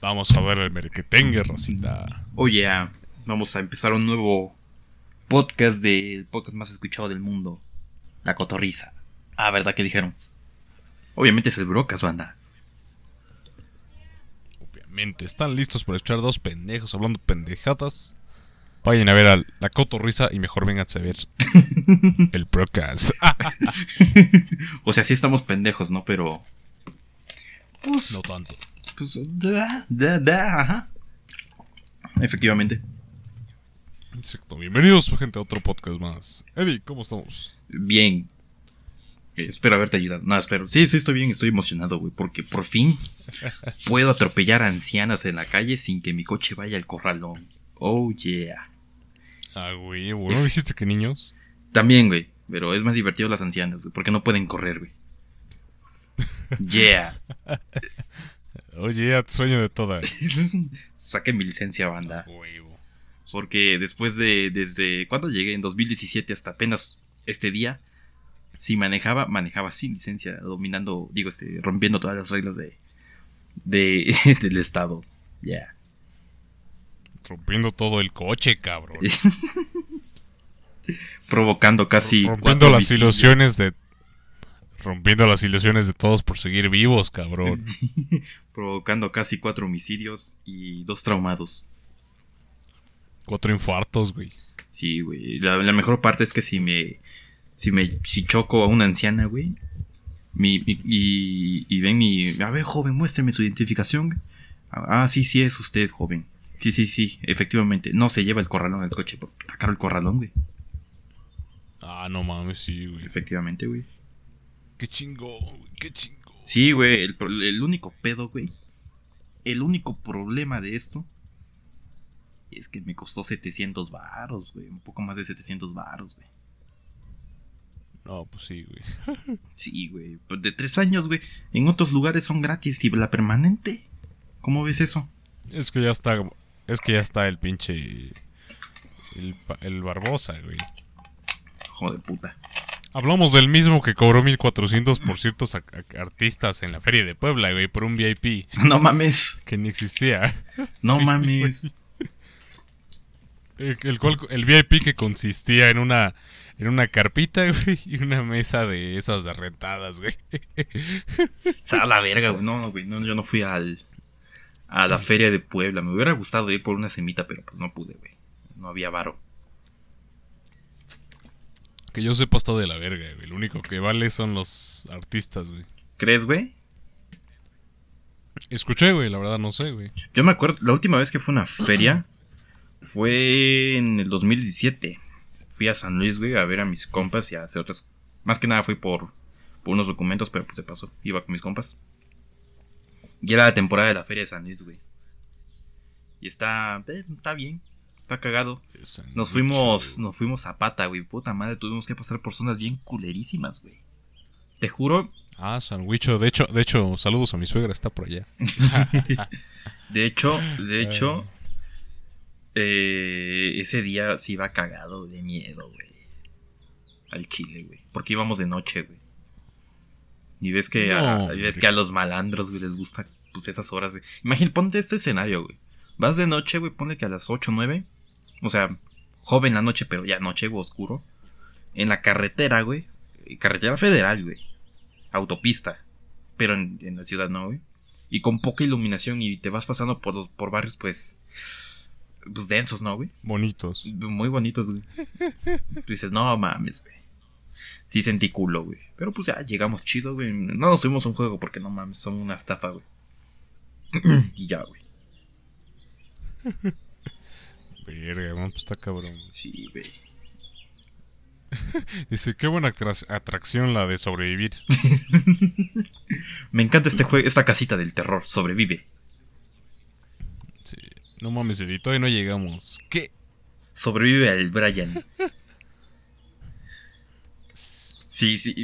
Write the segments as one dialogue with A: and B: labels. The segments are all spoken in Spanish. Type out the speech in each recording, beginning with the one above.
A: Vamos a ver el merquetengue, Rosita.
B: Oye, ah, vamos a empezar un nuevo podcast del podcast más escuchado del mundo. La cotorriza. Ah, ¿verdad que dijeron? Obviamente es el Brocas, banda.
A: Obviamente, ¿están listos para echar dos pendejos hablando pendejadas? Vayan a ver a la cotorriza y mejor vénganse a ver el Brocas.
B: o sea, sí estamos pendejos, ¿no? Pero. Pues.
A: no tanto.
B: Pues. Da, da, da, ajá. Efectivamente.
A: Exacto. Bienvenidos, gente, a otro podcast más. Eddie, ¿cómo estamos?
B: Bien. Eh, espero haberte ayudado. No, espero. Sí, sí, estoy bien, estoy emocionado, güey. Porque por fin puedo atropellar a ancianas en la calle sin que mi coche vaya al corralón. Oh, yeah.
A: Ah, güey, ¿no dijiste que niños?
B: También, güey. Pero es más divertido las ancianas, güey. Porque no pueden correr, güey. Yeah.
A: Oye, oh, sueño de toda.
B: Saquen mi licencia, banda. Porque después de. Desde. ¿Cuándo llegué? En 2017 hasta apenas este día. Si manejaba, manejaba sin licencia, dominando, digo, este, rompiendo todas las reglas de, de del estado. Ya.
A: Rompiendo todo el coche, cabrón.
B: Provocando casi.
A: Rompiendo las ilusiones de. Rompiendo las ilusiones de todos por seguir vivos, cabrón.
B: Provocando casi cuatro homicidios y dos traumados.
A: Cuatro infartos, güey.
B: Sí, güey. La, mejor parte es que si me. Si me. Si choco a una anciana, güey. Mi, y, y ven mi. A ver, joven, muéstreme su identificación. Ah, sí, sí, es usted, joven. Sí, sí, sí, efectivamente. No se lleva el corralón del coche. Está caro el corralón, güey.
A: Ah, no mames, sí, güey.
B: Efectivamente, güey.
A: Qué chingo, qué chingo.
B: Sí, güey, el, el único pedo, güey. El único problema de esto es que me costó 700 varos, güey. Un poco más de 700 varos, güey.
A: No, pues sí, güey.
B: sí, güey. Pues de tres años, güey. En otros lugares son gratis. ¿Y la permanente? ¿Cómo ves eso?
A: Es que ya está es que ya está el pinche. El, Barbosa, güey.
B: Joder puta.
A: Hablamos del mismo que cobró 1400 por ciertos artistas en la Feria de Puebla, güey, por un VIP.
B: No mames.
A: Que ni existía.
B: No mames.
A: El, cual, el VIP que consistía en una en una carpita, güey, y una mesa de esas rentadas, güey.
B: a la verga, güey. No, no, güey. No, yo no fui al, a la feria de Puebla. Me hubiera gustado ir por una semita, pero pues no pude, güey. No había varo.
A: Que yo sepa está de la verga, güey. Lo único que vale son los artistas, güey.
B: ¿Crees, güey?
A: Escuché, güey, la verdad no sé, güey.
B: Yo me acuerdo, la última vez que fue una feria fue en el 2017. Fui a San Luis, güey, a ver a mis compas y a hacer otras... Más que nada fui por, por unos documentos, pero pues de paso iba con mis compas. Y era la temporada de la Feria de San Luis, güey. Y está, eh, está bien, está cagado. Nos fuimos, nos fuimos a pata, güey. Puta madre, tuvimos que pasar por zonas bien culerísimas, güey. Te juro.
A: Ah, Sandwicho. De hecho, de hecho, saludos a mi suegra, está por allá.
B: de hecho, de hecho, eh, ese día sí iba cagado de miedo, güey. Al chile, güey. Porque íbamos de noche, güey. Y ves que, a, ves que a los malandros, güey, les gusta pues esas horas, güey. Imagínate, ponte este escenario, güey. Vas de noche, güey, ponle que a las 8 o 9. O sea, joven la noche, pero ya noche, güey, oscuro. En la carretera, güey. Carretera federal, güey. Autopista. Pero en, la ciudad no, güey. Y con poca iluminación y te vas pasando por los por barrios, pues. Pues densos, ¿no, güey?
A: Bonitos.
B: Muy bonitos, güey. Tú dices, no mames, güey sí sentí culo, güey. Pero pues ya llegamos chido, güey. No nos subimos a un juego porque no mames, son una estafa, güey. y ya, güey.
A: Verga, pues está cabrón.
B: Sí, güey.
A: Dice, qué buena atracción la de sobrevivir.
B: Me encanta este juego, esta casita del terror, sobrevive.
A: Sí. No mames, edito y no llegamos. ¿Qué?
B: Sobrevive al Brian. Sí, sí.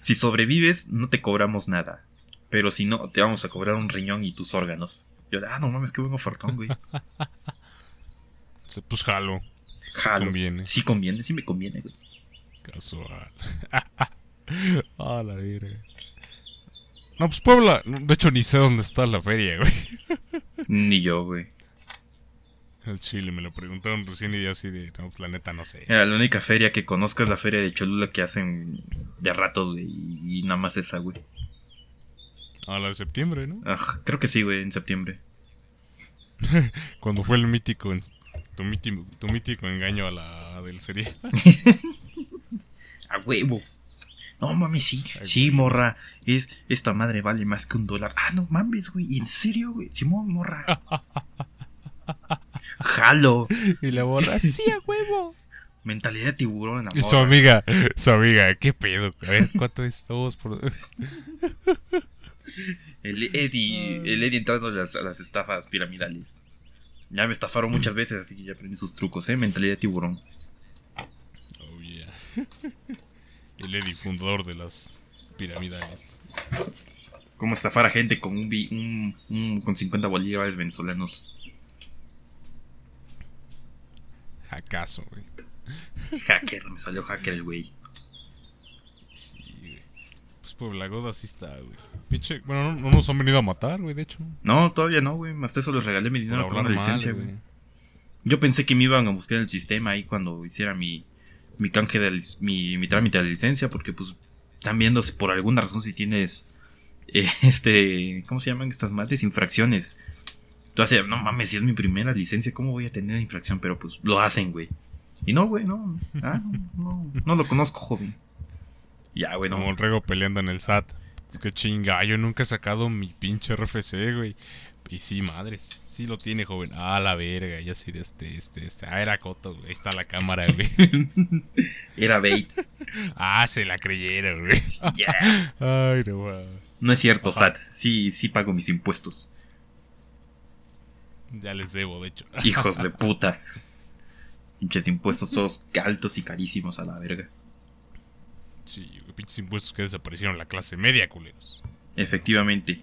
B: si sobrevives, no te cobramos nada. Pero si no, te vamos a cobrar un riñón y tus órganos. Yo, ah, no mames, qué buen ofertón, güey.
A: Pues jalo.
B: Jalo. Sí conviene. Sí conviene, sí me conviene, güey.
A: Casual. ah, la verga. No, pues Puebla, de hecho ni sé dónde está la feria, güey.
B: Ni yo, güey.
A: El Chile me lo preguntaron recién y yo así de, no, pues la neta no sé.
B: Era la única feria que conozco es la feria de Cholula que hacen de ratos, güey. Y, y nada más esa, güey.
A: A la de septiembre, ¿no?
B: Ah, creo que sí, güey, en septiembre.
A: Cuando fue el mítico, en- tu, mítico, tu mítico engaño a la del serie.
B: A huevo. No mames, sí.
A: Ay,
B: Sí, morra. Es, esta madre vale más que un dólar. Ah, no mames, güey. ¿En serio, güey? Simón, morra. Jalo.
A: y la borra, sí, a huevo.
B: Mentalidad de tiburón,
A: Y
B: amor.
A: su amiga, su amiga, ¿qué pedo? A ver, ¿cuánto es? Dos por
B: El Eddie, el Eddie entrando a las, a las estafas piramidales. Ya me estafaron muchas veces, así que ya aprendí sus trucos, ¿eh? Mentalidad de tiburón.
A: Oh, yeah. El Eddie, fundador de las piramidales.
B: Cómo estafar a gente con un, bi- un, un- con 50 bolívares venezolanos.
A: ¿Acaso, güey?
B: Hacker, me salió hacker el güey.
A: Sí, güey. Pues Puebla Goda sí está, güey. Pinche, bueno, no, no nos han venido a matar, güey, de hecho.
B: No, todavía no, güey. Hasta eso les regalé mi
A: Por
B: dinero por
A: mal,
B: licencia,
A: güey.
B: Yo pensé que me iban a buscar en el sistema ahí cuando hiciera mi, mi canje de mi, mi trámite de licencia, porque pues están viendo si por alguna razón si tienes eh, este, ¿cómo se llaman estas madres? Infracciones. Entonces, no mames, si es mi primera licencia, ¿cómo voy a tener infracción? Pero pues lo hacen, güey. Y no, güey, no. Ah, no, no, no lo conozco, joven. Ya, güey, no.
A: Como el rego peleando en el SAT. Es que chinga, yo nunca he sacado mi pinche RFC, güey. Y sí, madres, sí lo tiene, joven. Ah, la verga, ya sí de este, este, este. Ah, era Coto, güey. Ahí está la cámara, güey.
B: Era bait.
A: ah, se la creyeron, güey.
B: Ya.
A: Ay, no, güey.
B: No es cierto. SAT. Sí, sí pago mis impuestos.
A: Ya les debo, de hecho.
B: Hijos de puta. Pinches impuestos todos altos y carísimos a la verga.
A: Sí, pinches impuestos que desaparecieron la clase media, culeros.
B: Efectivamente.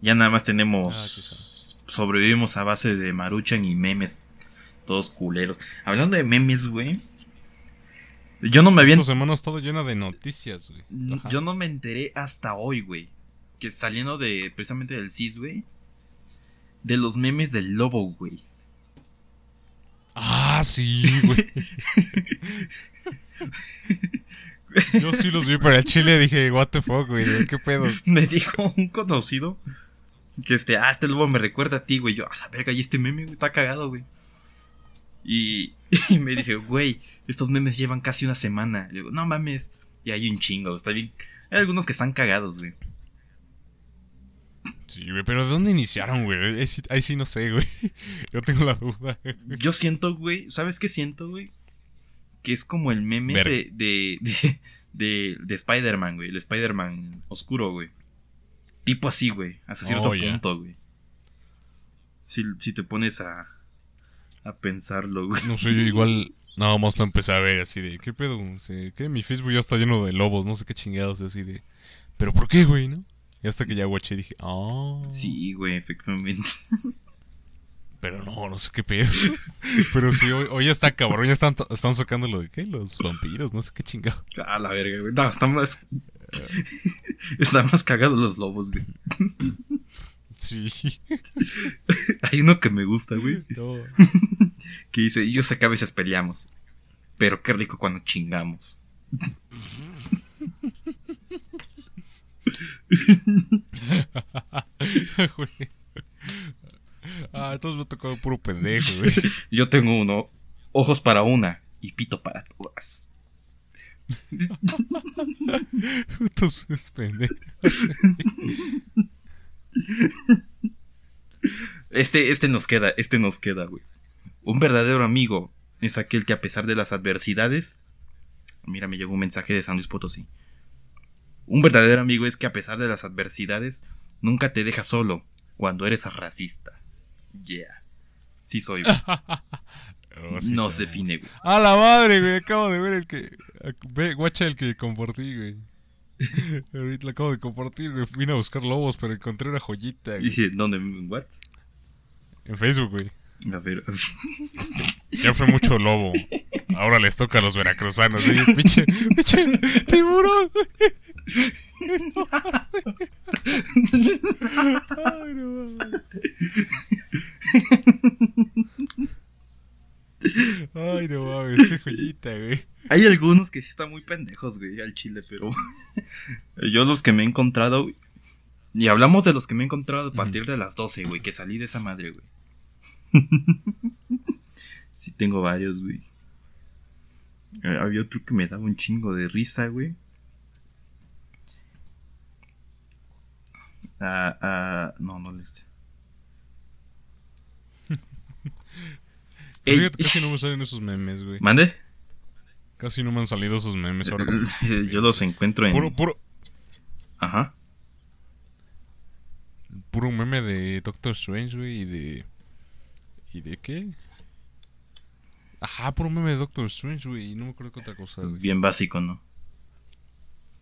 B: Ya nada más tenemos.
A: Ah,
B: sobrevivimos a base de maruchan y memes. Todos culeros. Hablando de memes, güey. Yo no me había.
A: Esta semana ha estado llena de noticias, güey.
B: Yo no me enteré hasta hoy, güey. Que saliendo de. precisamente del CIS, güey. De los memes del lobo, güey.
A: Ah, sí, güey. Yo sí los vi para el Chile dije, what the fuck, güey, ¿qué pedo?
B: Me dijo un conocido que este, ah, este lobo me recuerda a ti, güey. Yo, a la verga, y este meme güey, está cagado, güey. Y, y me dice, güey, estos memes llevan casi una semana. Le digo, no mames. Y hay un chingo, está bien. Hay algunos que están cagados, güey.
A: Sí, güey, pero ¿de dónde iniciaron, güey? Ahí sí, ahí sí no sé, güey. Yo tengo la duda.
B: Yo siento, güey, ¿sabes qué siento, güey? Que es como el meme
A: Ver-
B: de, de, de, de, de Spider-Man, güey. El Spider-Man oscuro, güey. Tipo así, güey. Hasta cierto
A: Oh, ya.
B: punto, güey. Si, si te pones a, a pensarlo, güey.
A: No sé, yo igual nada más lo empecé a ver así de, ¿qué pedo? Sí, que mi Facebook ya está lleno de lobos, no sé qué chingados, así de, ¿pero por qué, güey, no? Y hasta que ya guaché dije, ah.
B: Sí, güey, efectivamente.
A: Pero no, no sé qué pedo. Pero sí, hoy, hoy ya está cabrón, ya están, están sacando lo de qué, los vampiros, no sé qué chingado.
B: A la verga, güey. No, está más. Están más cagados los lobos, güey.
A: Sí.
B: Hay uno que me gusta, güey.
A: No.
B: Que dice: Yo sé que a veces peleamos. Pero qué rico cuando chingamos.
A: Ah, entonces me tocó puro pendejo, güey.
B: Yo tengo uno. Ojos para una y pito para todas.
A: Es pendejo.
B: Este, este nos queda, este nos queda, güey. Un verdadero amigo es aquel que a pesar de las adversidades. Mira, me llegó un mensaje de San Luis Potosí. Un verdadero amigo es que a pesar de las adversidades, nunca te deja solo cuando eres racista. Yeah. Sí soy, güey.
A: oh, sí
B: güey.
A: A la madre, güey. Acabo de ver el que. Ve, guacha el que compartí, güey. Ahorita lo acabo de compartir, güey. Vine a buscar lobos, pero encontré una joyita, güey.
B: ¿Dónde? ¿What?
A: En Facebook, güey. Ya fue mucho lobo. Ahora les toca a los veracruzanos, ¿sí? Pinche, pinche tiburón. Ay, no, güey.
B: sí están muy pendejos, güey, al chile, pero. yo los que me he encontrado. Y hablamos de los que me he encontrado a partir de las 12, güey, que salí de esa madre, güey. sí, tengo varios, güey. Eh, había otro que me daba un chingo de risa, güey. Ah, ah, no, no le.
A: casi no me salen esos memes, güey.
B: ¿Mande?
A: Casi no me han salido esos memes ahora.
B: Yo los encuentro en.
A: Puro, puro.
B: Ajá.
A: Puro meme de Doctor Strange, güey, y de. ¿Y de qué? Ajá, puro meme de Doctor Strange, güey, y no me acuerdo qué otra cosa, güey.
B: Bien básico, ¿no?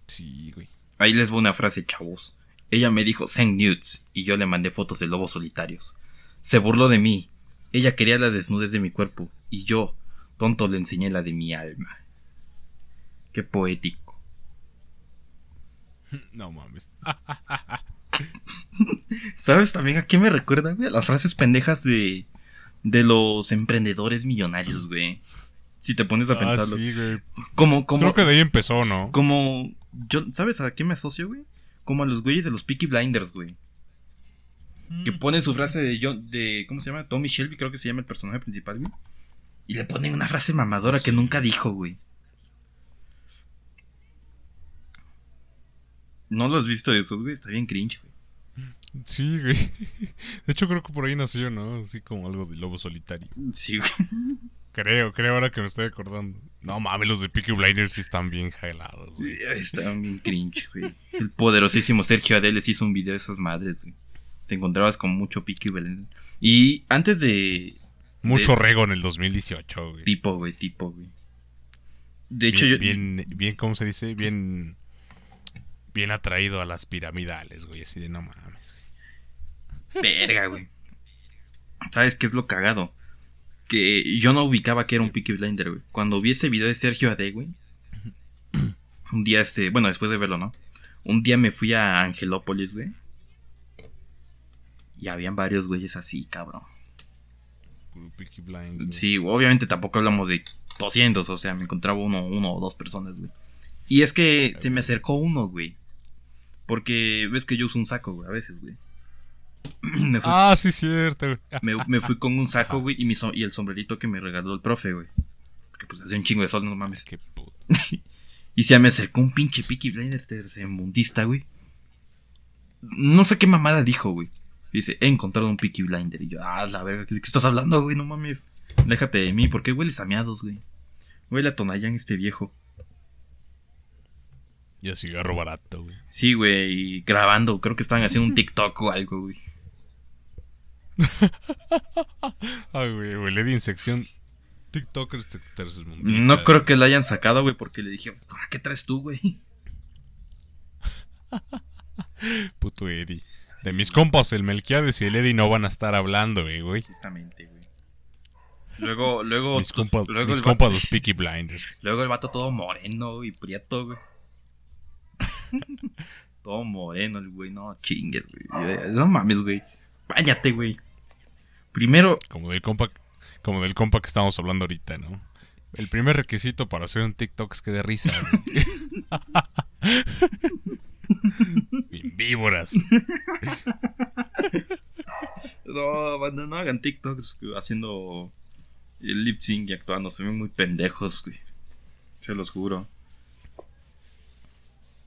A: Sí, güey.
B: Ahí les voy una frase, chavos. Ella me dijo send nudes y yo le mandé fotos de lobos solitarios. Se burló de mí. Ella quería la desnudez de mi cuerpo y yo, tonto, le enseñé la de mi alma. Qué poético.
A: No mames.
B: ¿Sabes también a qué me recuerda, güey? Las frases pendejas de, de los emprendedores millonarios, güey. Si te pones a
A: ah,
B: pensarlo.
A: Sí, güey.
B: Como, como,
A: Creo que de ahí empezó, ¿no?
B: Como. Yo, ¿Sabes a qué me asocio, güey? Como a los güeyes de los Peaky Blinders, güey. Que mm. ponen su frase de John, de. ¿Cómo se llama? Tommy Shelby, creo que se llama el personaje principal, güey. Y le ponen una frase mamadora que nunca dijo, güey. ¿No lo has visto de esos, güey? Está bien cringe, güey.
A: Sí, güey. De hecho, creo que por ahí nació, ¿no? Así como algo de lobo solitario.
B: Sí, güey.
A: Creo, creo ahora que me estoy acordando. No mames, los de Peaky Blinders sí están bien jalados, güey.
B: Están bien cringe, güey. El poderosísimo Sergio Adeles hizo un video de esas madres, güey. Te encontrabas con mucho Peaky Blinders. Y antes de.
A: Mucho rego en el 2018, güey.
B: Tipo, güey, tipo, güey. De
A: hecho,
B: yo.
A: Bien, bien, ¿cómo se dice? Bien. Bien atraído a las piramidales, güey. Así de no mames,
B: güey. Verga, güey. ¿Sabes qué es lo cagado? que yo no ubicaba que era un Peaky Blinder, güey. Cuando vi ese video de Sergio Ade, güey. Un día, este, bueno, después de verlo, ¿no? Un día me fui a Angelópolis, güey. Y habían varios güeyes así, cabrón.
A: Peaky Blinder.
B: Sí, obviamente tampoco hablamos de 200, o sea, me encontraba uno, uno o dos personas, güey. Y es que se me acercó uno, güey. Porque ves que yo uso un saco, güey, a veces, güey.
A: ah, sí, cierto,
B: Me, fui con un saco, güey, y, y el sombrerito que me regaló el profe, güey. Porque pues hace un chingo de sol, no mames.
A: Qué puto.
B: y se me acercó un pinche Peaky Blinder mundista, güey. No sé qué mamada dijo, güey. Dice, he encontrado un Peaky Blinder. Y yo, ah, la verga, ¿qué, estás hablando, güey? No mames. Déjate de mí, ¿por qué hueles a meados, güey? Huele a Tonayán este viejo.
A: Y a cigarro barato, güey.
B: Sí, güey, grabando. Creo que estaban haciendo un TikTok o algo, güey.
A: Ay, güey, güey, le di sección TikTokers
B: No creo que la hayan sacado, güey, porque le dije, ¿qué traes tú, güey?
A: Puto Eddie. De mis compas, el Melquiades y el Eddie no van a estar hablando, güey, güey.
B: Justamente, güey. Luego, luego.
A: Mis, compas, luego mis compas, los Peaky Blinders.
B: Luego el vato todo moreno y prieto, güey. todo moreno, el güey. No chingues, güey. No mames, güey. Váyate, güey. Primero.
A: Como del compa, como del compa que estamos hablando ahorita, ¿no? El primer requisito para hacer un TikTok es que dé risa. Víboras.
B: no, banda, no hagan TikToks haciendo el lip sync y actuando. Se ven muy pendejos, güey. Se los juro.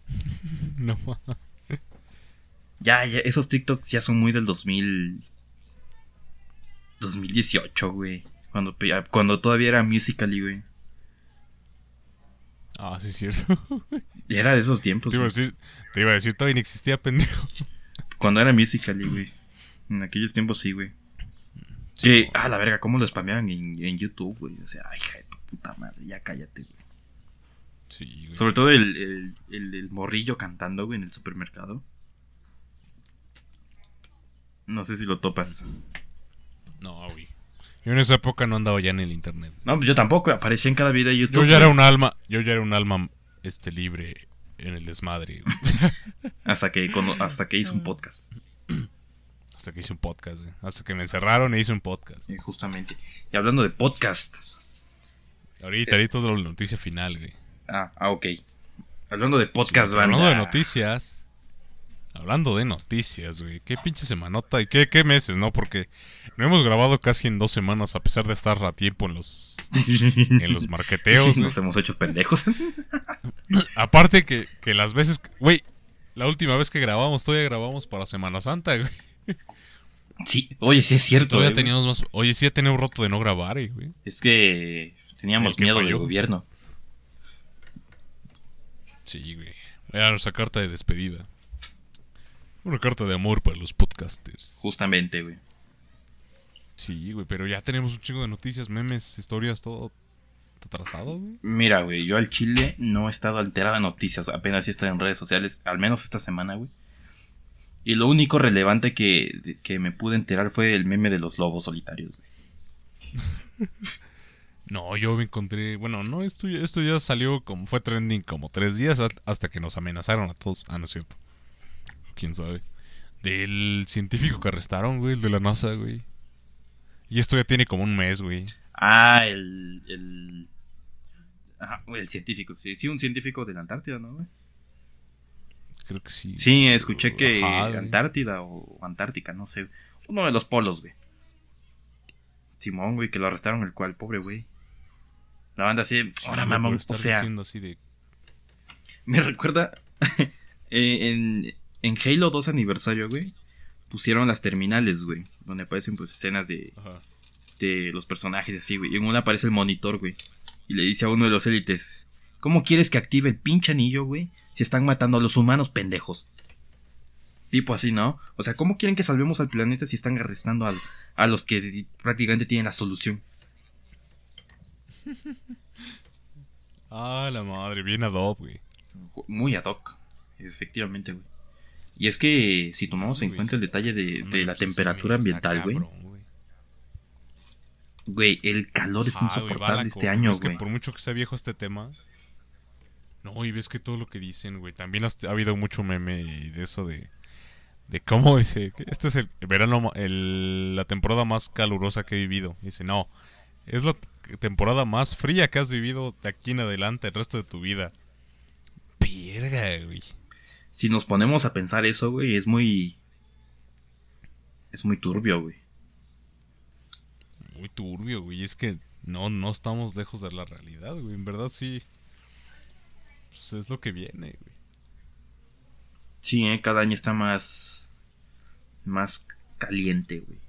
A: No.
B: Ya, ya, esos TikToks ya son muy del 2000. 2018, güey. Cuando, cuando todavía era Musical.ly, güey.
A: Ah, sí, es cierto.
B: era de esos tiempos.
A: Te iba, a decir, te iba a decir, todavía no existía, pendejo.
B: Cuando era Musical.ly, güey. En aquellos tiempos sí, güey. Sí, ah, la verga, cómo lo spameaban en, YouTube, güey. O sea, ay, hija de tu puta madre, ya cállate, güey.
A: Sí, güey.
B: Sobre todo el, el, el morrillo cantando, güey, en el supermercado. No sé si lo topas.
A: No, güey. Yo en esa época no andaba ya en el internet.
B: No, pues yo tampoco, aparecía en cada video de YouTube.
A: Yo ya era un alma, yo ya era un alma este libre en el desmadre.
B: hasta que hasta que hice un podcast.
A: Hasta que hice un podcast, güey. Hasta que me encerraron e hice un podcast.
B: justamente. Y hablando de podcast.
A: Ahorita, ahorita es la noticia final, güey.
B: Ah, ah, ok. Hablando de podcast,
A: Sí. Hablando de noticias. Hablando de noticias, güey. Qué pinche semanota y qué, qué meses, ¿no? Porque no hemos grabado casi en dos semanas a pesar de estar a tiempo en los, en los marqueteos.
B: Nos hemos hecho pendejos.
A: Aparte que, que las veces... Güey, la última vez que grabamos, todavía grabamos para Semana Santa, güey.
B: sí, oye, sí es cierto.
A: Todavía
B: eh,
A: teníamos más... Oye, sí, ya tenemos roto de no grabar, eh, güey.
B: Es que teníamos miedo del gobierno.
A: Sí, güey. Era nuestra carta de despedida. Una carta de amor para los podcasters.
B: Justamente, güey.
A: Sí, güey, pero ya tenemos un chingo de noticias, memes, historias, todo atrasado, güey.
B: Mira, güey, yo al Chile no he estado alterado en noticias, apenas sí he estado en redes sociales, al menos esta semana, güey. Y lo único relevante que, que me pude enterar fue el meme de los lobos solitarios, güey.
A: No, yo me encontré. Bueno, no, esto, ya- esto ya salió como. Fue trending como tres días hasta que nos amenazaron a todos. Ah, no es cierto. Quién sabe. Del científico que arrestaron, güey, el de la NASA, güey. Y esto ya tiene como un mes, güey.
B: Ah, el. el... Ajá, el científico. Sí, sí, un científico de la Antártida, ¿no, güey?
A: Creo que sí.
B: Sí, escuché que
A: Ajá.
B: Antártida o Antártica, no sé. Uno de los polos, güey. Simón, güey, que lo arrestaron el cual, pobre güey. La banda así,
A: Sí,
B: ahora
A: por
B: o sea,
A: de.
B: me recuerda eh, en, en Halo 2 aniversario, güey, pusieron las terminales, güey, donde aparecen pues escenas de,
A: Ajá.
B: de los personajes así, güey. Y en una aparece el monitor, güey. Y le dice a uno de los élites, ¿cómo quieres que active el pinche anillo, güey? Si están matando a los humanos pendejos. Tipo así, ¿no? O sea, ¿cómo quieren que salvemos al planeta si están arrestando al- a los que prácticamente tienen la solución?
A: Ah, la madre, bien adob, güey.
B: Muy ad hoc, efectivamente, güey. Y es que si tomamos en
A: Güey,
B: cuenta el detalle de,
A: No,
B: de la temperatura ambiental, güey.
A: cabrón, güey.
B: Güey, el calor es
A: Ah,
B: insoportable este año,
A: Es que
B: güey.
A: por mucho que sea viejo este tema. No, y ves que todo lo que dicen, güey. También ha habido mucho meme y de eso de. De cómo dice. que Este es el verano. el- la temporada más calurosa que he vivido. Dice, no. Es la temporada más fría que has vivido de aquí en adelante el resto de tu vida. Verga, güey.
B: Si nos ponemos a pensar eso, güey, es muy. Es muy turbio, güey.
A: Muy turbio, güey. Es que no, no estamos lejos de la realidad, güey. En verdad sí. Pues es lo que viene, güey.
B: Sí, ¿eh? cada año está más. Más caliente, güey.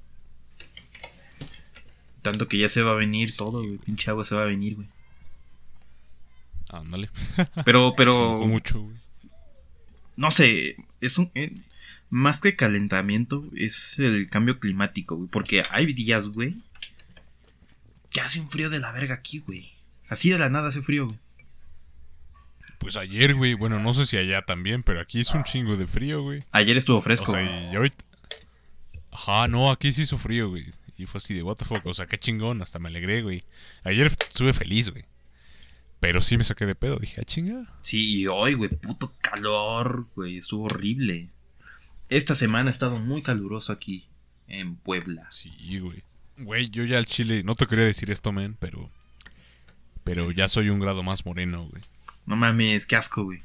B: Tanto que ya se va a venir todo, güey. Pinche agua se va a venir, güey.
A: Ándale.
B: Pero, pero.
A: mucho, güey.
B: No sé. Es un. eh, más que calentamiento, es el cambio climático, güey. Porque hay días, güey. Que hace un frío de la verga aquí, güey. Así de la nada hace frío, güey.
A: Pues ayer, güey. Bueno, no sé si allá también, pero aquí es un chingo de frío, güey.
B: Ayer estuvo
A: O
B: fresco.
A: sea, y ahorita. Ajá, no, aquí sí hizo frío, güey. Y fue así de, what the fuck. O sea, qué chingón, hasta me alegré, güey. Ayer estuve feliz, güey. Pero sí me saqué de pedo. Dije, ah, chinga.
B: Sí, y hoy, güey, puto calor, güey, estuvo horrible. Esta semana ha estado muy caluroso aquí en Puebla.
A: Sí, güey. Güey, yo ya al chile. No te quería decir esto, men, pero. Pero ya soy un grado más moreno, güey.
B: No mames, qué asco, güey.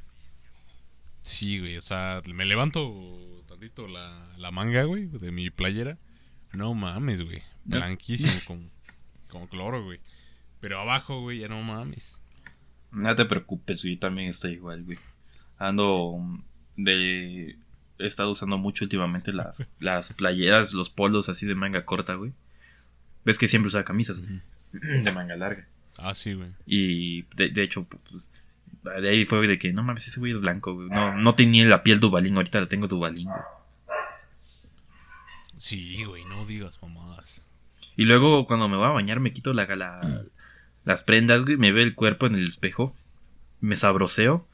A: Sí, güey, o sea, me levanto tantito la, la manga, güey, de mi playera. No mames, güey. Blanquísimo, como, como cloro, güey. Pero abajo, güey, ya no mames.
B: No te preocupes, güey, también estoy igual, güey. Ando mm, de... He estado usando mucho últimamente las, las playeras, los polos así de manga corta, güey. Ves que siempre usaba camisas, güey, de manga larga.
A: Ah, sí, güey.
B: Y de, de hecho, pues, de ahí fue de que, no mames, ese güey es blanco, güey. No, no tenía la piel Dubalín, ahorita la tengo Dubalín, güey.
A: Sí, güey, no digas mamadas.
B: Y luego cuando me voy a bañar me quito la, la- las prendas, güey, me veo el cuerpo en el espejo, me sabroseo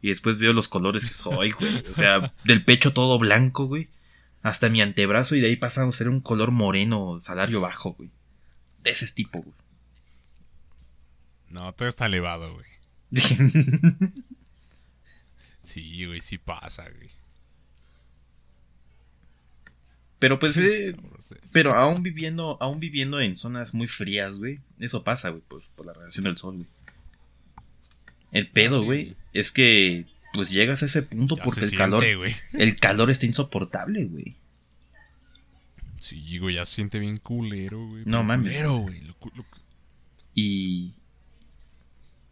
B: y después veo los colores que soy, güey. O sea, del pecho todo blanco, güey, hasta mi antebrazo y de ahí pasamos a ser un color moreno, salario bajo, güey. De ese tipo, güey.
A: No, todo está elevado, güey. Sí, güey, sí pasa, güey.
B: Pero pues, eh, pero aún viviendo, aún viviendo en zonas muy frías, güey, eso pasa, güey, pues por la radiación del sol, güey. El pedo, ah, güey, es que pues llegas a ese punto porque el calor. El calor está insoportable, güey.
A: Sí, güey, ya se siente bien culero, güey.
B: No mames. Culero, güey. Y.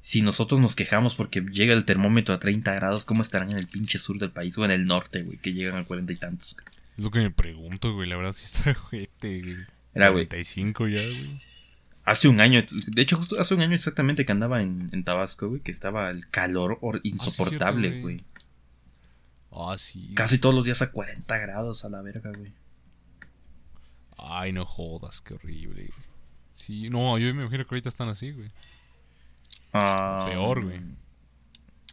B: Si nosotros nos quejamos porque llega el termómetro a 30 grados, ¿cómo estarán en el pinche sur del país o en el norte, güey? Que llegan a cuarenta y tantos.
A: Es lo que me pregunto, güey. La verdad sí está, güey. Era, güey. 45 ya, güey.
B: Hace un año, de hecho, justo hace un año exactamente que andaba en, Tabasco, güey, que estaba el calor ah, insoportable, güey.
A: Ah, sí.
B: Casi todos los días a 40 grados a la verga, güey.
A: Ay, no jodas, qué horrible. Sí, no, yo me imagino que ahorita están así, güey.
B: Ah,
A: peor, güey.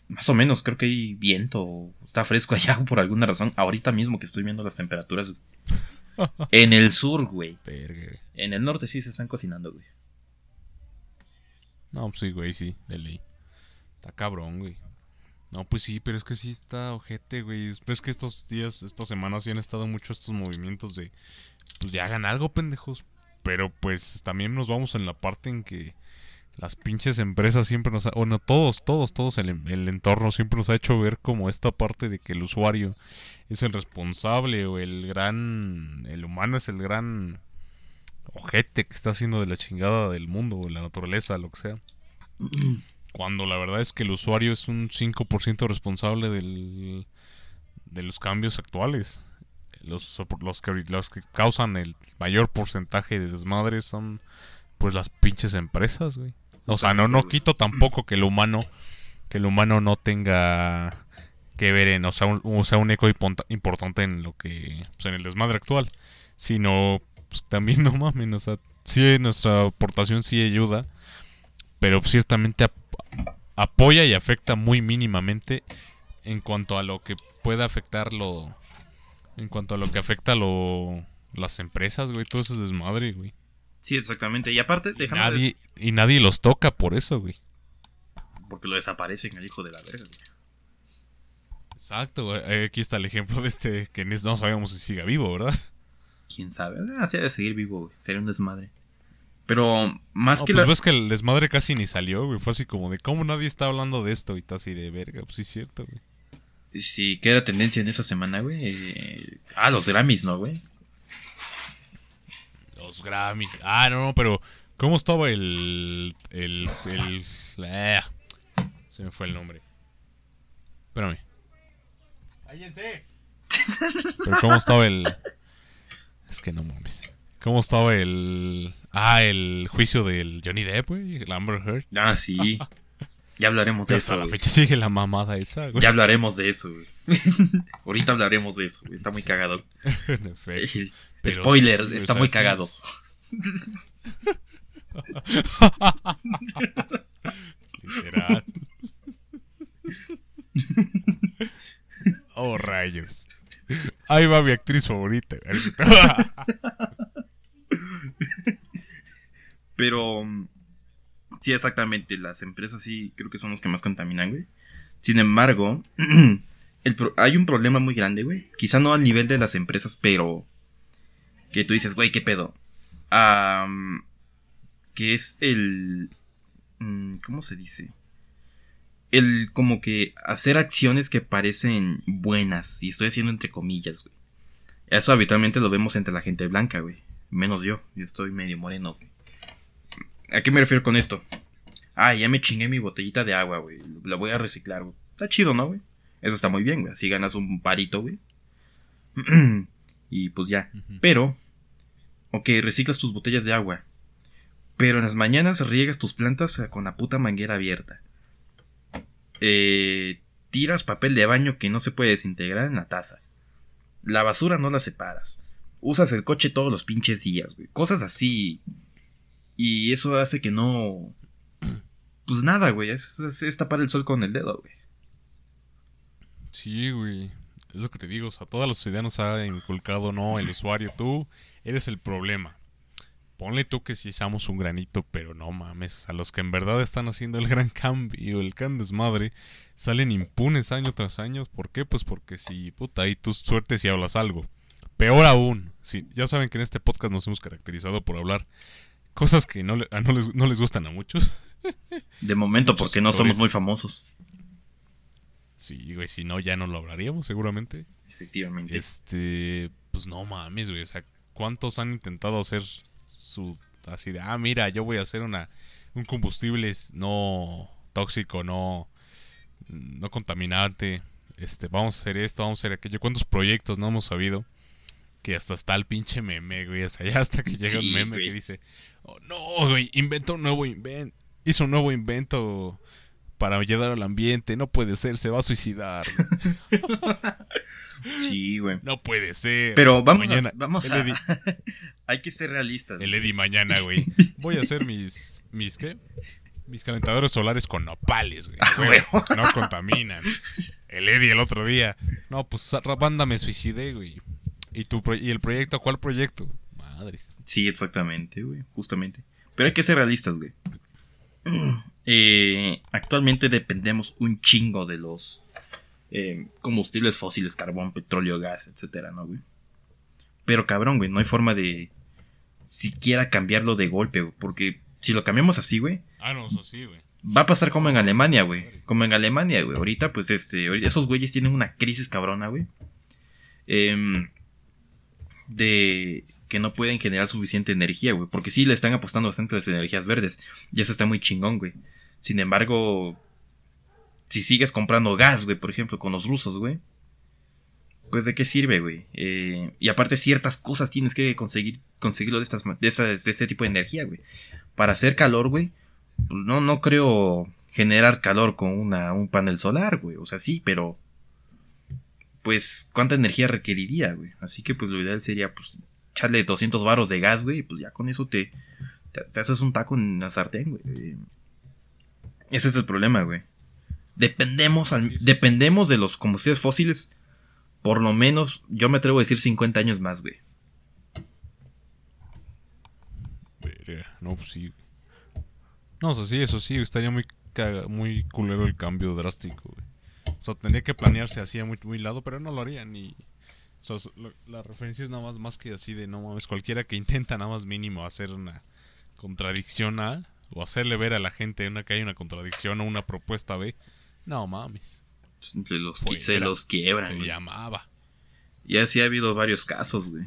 B: Más o menos, creo que hay viento. Está fresco allá por alguna razón. Ahorita mismo que estoy viendo las temperaturas. en el sur, güey. En el norte sí se están cocinando, güey.
A: No, pues sí, güey, sí, de ley. Está cabrón, güey. No, pues sí, pero es que sí está ojete, güey. Es que estos días, estas semanas sí han estado mucho estos movimientos de, pues ya hagan algo, pendejos. Pero pues también nos vamos en la parte en que las pinches empresas siempre nos... Ha, bueno, todos, todos, todos, el, el entorno siempre nos ha hecho ver como esta parte de que el usuario es el responsable o el gran... El humano es el gran ojete que está haciendo de la chingada del mundo, o la naturaleza, lo que sea. Cuando la verdad es que el usuario es un 5% responsable del, de los cambios actuales. Los, los, que, los que causan el mayor porcentaje de desmadres son pues las pinches empresas, güey. O sea, no, no quito tampoco que el humano, que el humano no tenga que ver en, o sea, un, sea, un eco importante en lo que, pues en el desmadre actual, sino pues también no mames, o sea, sí, nuestra aportación sí ayuda, pero ciertamente apoya y afecta muy mínimamente en cuanto a lo que pueda afectarlo, en cuanto a lo que afecta lo, las empresas, güey, todo ese desmadre, güey.
B: Sí, exactamente. Y aparte,
A: déjame nadie, Y nadie los toca por eso, güey.
B: Porque lo desaparecen el hijo de la verga, güey.
A: Exacto, güey. Aquí está el ejemplo de este que no sabemos si siga vivo, ¿verdad?
B: quién sabe. Ah, de seguir vivo, güey. Sería un desmadre. Pero más que
A: pues ves que el desmadre casi ni salió, güey. Fue así como de cómo nadie está hablando de esto y está así de verga. Pues sí, es cierto, güey.
B: Sí, ¿qué era tendencia en esa semana, güey? Eh, ah, los Grammys, ¿no, güey?
A: Los Grammys. Ah, no, no, pero ¿cómo estaba el. el. el. Eh, se me fue el nombre. Espérame. ¡Cállense! Pero ¿cómo estaba el. Es que no mames. ¿Cómo estaba el. Ah, el juicio del Johnny Depp, güey? El Amber Heard.
B: Ah, sí. Ya hablaremos de eso.
A: la fecha sigue la mamada esa,
B: güey. Ya hablaremos de eso, güey. Ahorita hablaremos de eso, güey. Está muy cagado. en efecto. Spoiler, está muy cagado.
A: Literal. oh, rayos. Ahí va mi actriz favorita.
B: Pero sí, exactamente. Las empresas sí creo que son los que más contaminan, güey. Sin embargo, hay un problema muy grande, güey. Quizá no al nivel de las empresas, pero que tú dices, güey, ¿qué pedo? que es el... Mm, ¿Cómo se dice? el como que hacer acciones que parecen buenas, y estoy haciendo entre comillas, güey. Eso habitualmente lo vemos entre la gente blanca, güey. Menos yo, yo estoy medio moreno, güey. ¿A qué me refiero con esto? Ah, ya me chingué mi botellita de agua, güey. La voy a reciclar, güey. Está chido, ¿no, güey? Eso está muy bien, güey. Así ganas un parito, güey. y pues ya. Pero, ok, reciclas tus botellas de agua. Pero en las mañanas riegas tus plantas con la puta manguera abierta eh, tiras papel de baño que no se puede desintegrar en la taza. La basura no la separas. Usas el coche todos los pinches días, güey. Cosas así. Y eso hace que no. Pues nada, güey. Es, tapar el sol con el dedo, güey.
A: Sí, güey. Es lo que te digo. O sea, todos los ciudadanos ha inculcado, no, el usuario. Tú eres el problema ponle tú que si usamos un granito, pero no mames, o sea, los que en verdad están haciendo el gran cambio, el gran desmadre, salen impunes año tras año. ¿Por qué? Pues porque si, puta, ahí tú suertes y hablas algo. Peor aún, sí, ya saben que en este podcast nos hemos caracterizado por hablar cosas que no, no, les, no les gustan a muchos.
B: De momento, porque no somos muy famosos.
A: Sí, güey, si no, ya no lo hablaríamos, seguramente.
B: Efectivamente.
A: Este, pues no mames, güey. O sea, ¿cuántos han intentado hacer su. Así de, ah, mira, yo voy a hacer una un combustible no tóxico, no, no contaminante. Este, vamos a hacer esto, vamos a hacer aquello. ¿Cuántos proyectos no hemos sabido? Que hasta está el pinche meme, güey. O sea, ya hasta que llega un meme que dice, oh, no, güey, inventó un nuevo invento. Hizo un nuevo invento para ayudar al ambiente. No puede ser, se va a suicidar.
B: sí, güey.
A: No puede ser.
B: Pero vamos a, vamos a... Hay que ser realistas.
A: El Eddie mañana, güey. Voy a hacer mis mis qué? Mis calentadores solares con nopales, güey. Ah, no contaminan. El Eddie el otro día. No, pues banda me suicidé, güey. ¿Y, tu ¿Y el proyecto? ¿Cuál proyecto? Madres.
B: Sí, exactamente, güey. Justamente. Pero hay que ser realistas, güey. Eh, actualmente dependemos un chingo de los eh, combustibles fósiles, carbón, petróleo, gas, etcétera, ¿no, güey? Pero cabrón, güey, no hay forma de siquiera cambiarlo de golpe, güey, porque si lo cambiamos así, güey.
A: Ah, no, eso sí, güey.
B: Va a pasar como en Alemania, güey. Como en Alemania, güey. Ahorita, pues, este, esos güeyes tienen una crisis cabrona, güey. Em, de que no pueden generar suficiente energía, güey. Porque sí le están apostando bastante a las energías verdes. Y eso está muy chingón, güey. Sin embargo, si sigues comprando gas, güey, por ejemplo, con los rusos, güey. Pues de qué sirve, güey. Eh, y aparte ciertas cosas tienes que conseguir conseguirlo de estas de, este tipo de energía, güey. Para hacer calor, güey. Pues no, no creo generar calor con un panel solar, güey. O sea, sí, pero pues cuánta energía requeriría, güey. Así que pues lo ideal sería pues echarle 200 baros de gas, güey, y pues ya con eso te, te, haces un taco en la sartén, güey. Ese es el problema, güey. Dependemos, dependemos de los combustibles fósiles por lo menos, yo me atrevo a decir 50 años más, güey.
A: No, pues sí. No, o sea, sí, eso sí, estaría muy, muy culero el cambio drástico, güey. O sea, tendría que planearse así a muy, muy lado, pero no lo harían. Y, la referencia es nada más, más que así de, no mames, cualquiera que intenta nada más mínimo hacer una contradicción A, o hacerle ver a la gente una, que hay una contradicción o una propuesta B, no mames.
B: Se los, se los quiebran,
A: Se llamaba.
B: Y así ha habido varios casos, güey.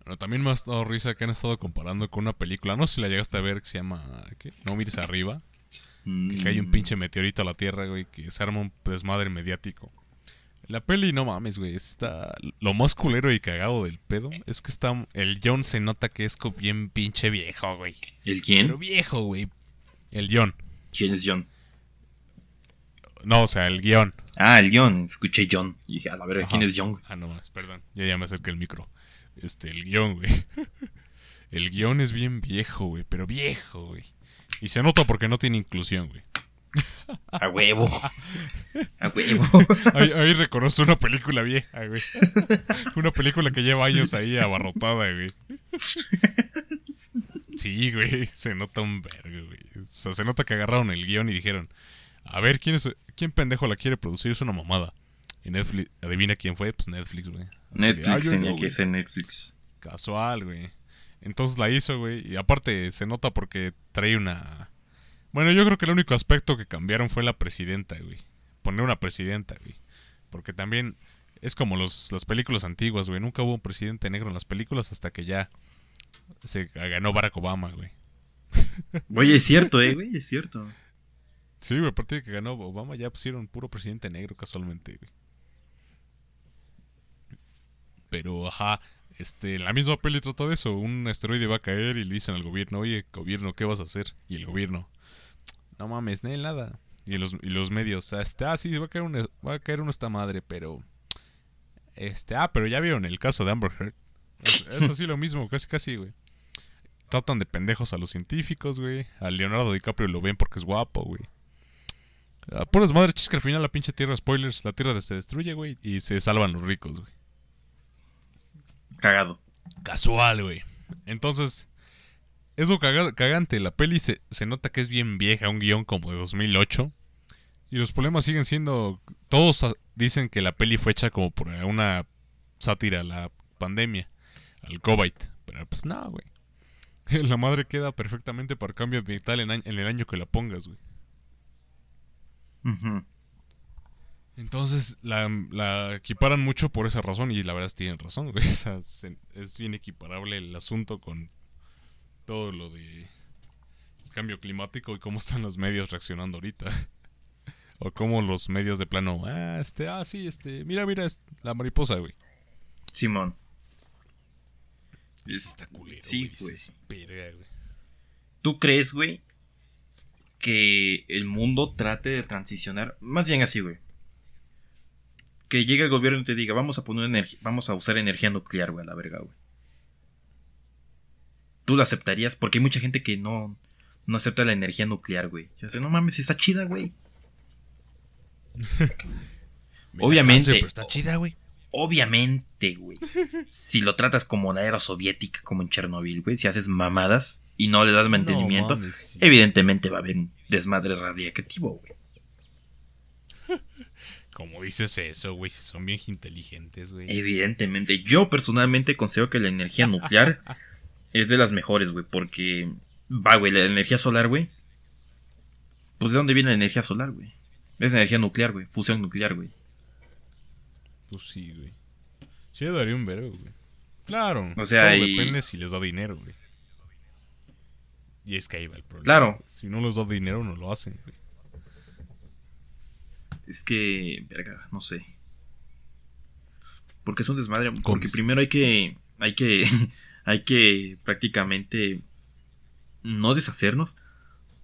A: Bueno, también me ha dado risa que han estado comparando con una película. No sé si la llegaste a ver que se llama. ¿qué? No mires arriba. Que cae un mm. pinche meteorito a la Tierra, güey. Que se arma un desmadre mediático. La peli, no mames, güey. Está. Lo más culero y cagado del pedo es que está. El John se nota que es bien pinche viejo, güey.
B: ¿El quién?
A: Pero viejo, güey. El John.
B: ¿Quién es John?
A: No, o sea, el guion.
B: Ah, el guion. Escuché John. Y dije, a la verga, ¿quién es John?
A: Ah, no más, perdón. Ya, ya me acerqué el micro. Este, el guion, güey. El guion es bien viejo, güey, pero viejo, güey. Y se nota porque no tiene inclusión, güey.
B: A huevo. A huevo.
A: Ahí, ahí, reconoce una película vieja, güey. Una película que lleva años ahí abarrotada, güey. Sí, güey. Se nota un vergo, güey. O sea, se nota que agarraron el guion y dijeron, a ver, ¿quién, es, ¿quién pendejo la quiere producir? Es una mamada. Y Netflix, adivina quién fue, pues Netflix, güey.
B: Netflix tenía que ser Netflix.
A: Casual, güey. Entonces la hizo, güey. Y aparte se nota porque trae una... Bueno, yo creo que el único aspecto que cambiaron fue la presidenta, güey. Poner una presidenta, güey. Porque también es como los, las películas antiguas, güey. Nunca hubo un presidente negro en las películas hasta que ya se ganó Barack Obama, güey.
B: Oye, es cierto, eh, güey, es cierto.
A: Sí, güey, a partir de que ganó Obama ya pusieron puro presidente negro casualmente, güey. Pero, ajá, este, la misma peli trata de eso. Un asteroide va a caer y le dicen al gobierno, oye, gobierno, ¿qué vas a hacer? Y el gobierno, no mames, no nada. Y los, y los medios, este, ah, sí, va a caer una, va a caer una esta madre, pero... Este, ah, pero ya vieron el caso de Amber Heard. Es, es así lo mismo, casi, casi, güey. Tratan de pendejos a los científicos, güey. A Leonardo DiCaprio lo ven porque es guapo, güey. Uh, puras madres que al final la pinche tierra, spoilers, la tierra se destruye, güey, y se salvan los ricos, güey.
B: Cagado.
A: Casual, güey. Entonces, es lo cagante. La peli se, se nota que es bien vieja, un guion como de 2008. Y los problemas siguen siendo... Todos dicen que la peli fue hecha como por una sátira a la pandemia, al COVID. Pero pues no, güey. La madre queda perfectamente para cambio ambiental en, en el año que la pongas, güey. Entonces la, equiparan mucho por esa razón y la verdad es que tienen razón, güey. es bien equiparable el asunto con todo lo de cambio climático y cómo están los medios reaccionando ahorita. o cómo los medios de plano, ah, este, ah, sí, este, mira, mira, es la mariposa, güey.
B: Simón.
A: está culero, sí, güey.
B: ¿Tú crees, güey, que el mundo trate de transicionar? Más bien así, güey. Que llegue el gobierno y te diga, vamos a poner energía, vamos a usar energía nuclear, güey, a la verga, güey. ¿Tú lo aceptarías? Porque hay mucha gente que no, no acepta la energía nuclear, güey. Yo sé, no mames, está chida, güey. Obviamente.
A: pero está chida, güey.
B: Obviamente, güey. si lo tratas como una era soviética, como en Chernobyl, güey, si haces mamadas y no le das mantenimiento, evidentemente va a haber un desmadre radiactivo, güey.
A: Como dices eso, güey? Si son bien inteligentes, güey.
B: Evidentemente. Yo personalmente considero que la energía nuclear es de las mejores, güey, porque va, güey, la energía solar, güey. Pues de dónde viene la energía solar, güey. Es energía nuclear, güey. Fusión nuclear, güey.
A: Pues sí, güey. Sí le daría un verbo, güey. Claro.
B: O sea,
A: depende si les da dinero, güey. Y es que ahí va el problema.
B: Claro.
A: Si no les da dinero, no lo hacen, güey.
B: Es que, verga, no sé. Porque es un desmadre. Porque primero hay que. Hay que. hay que prácticamente. No deshacernos.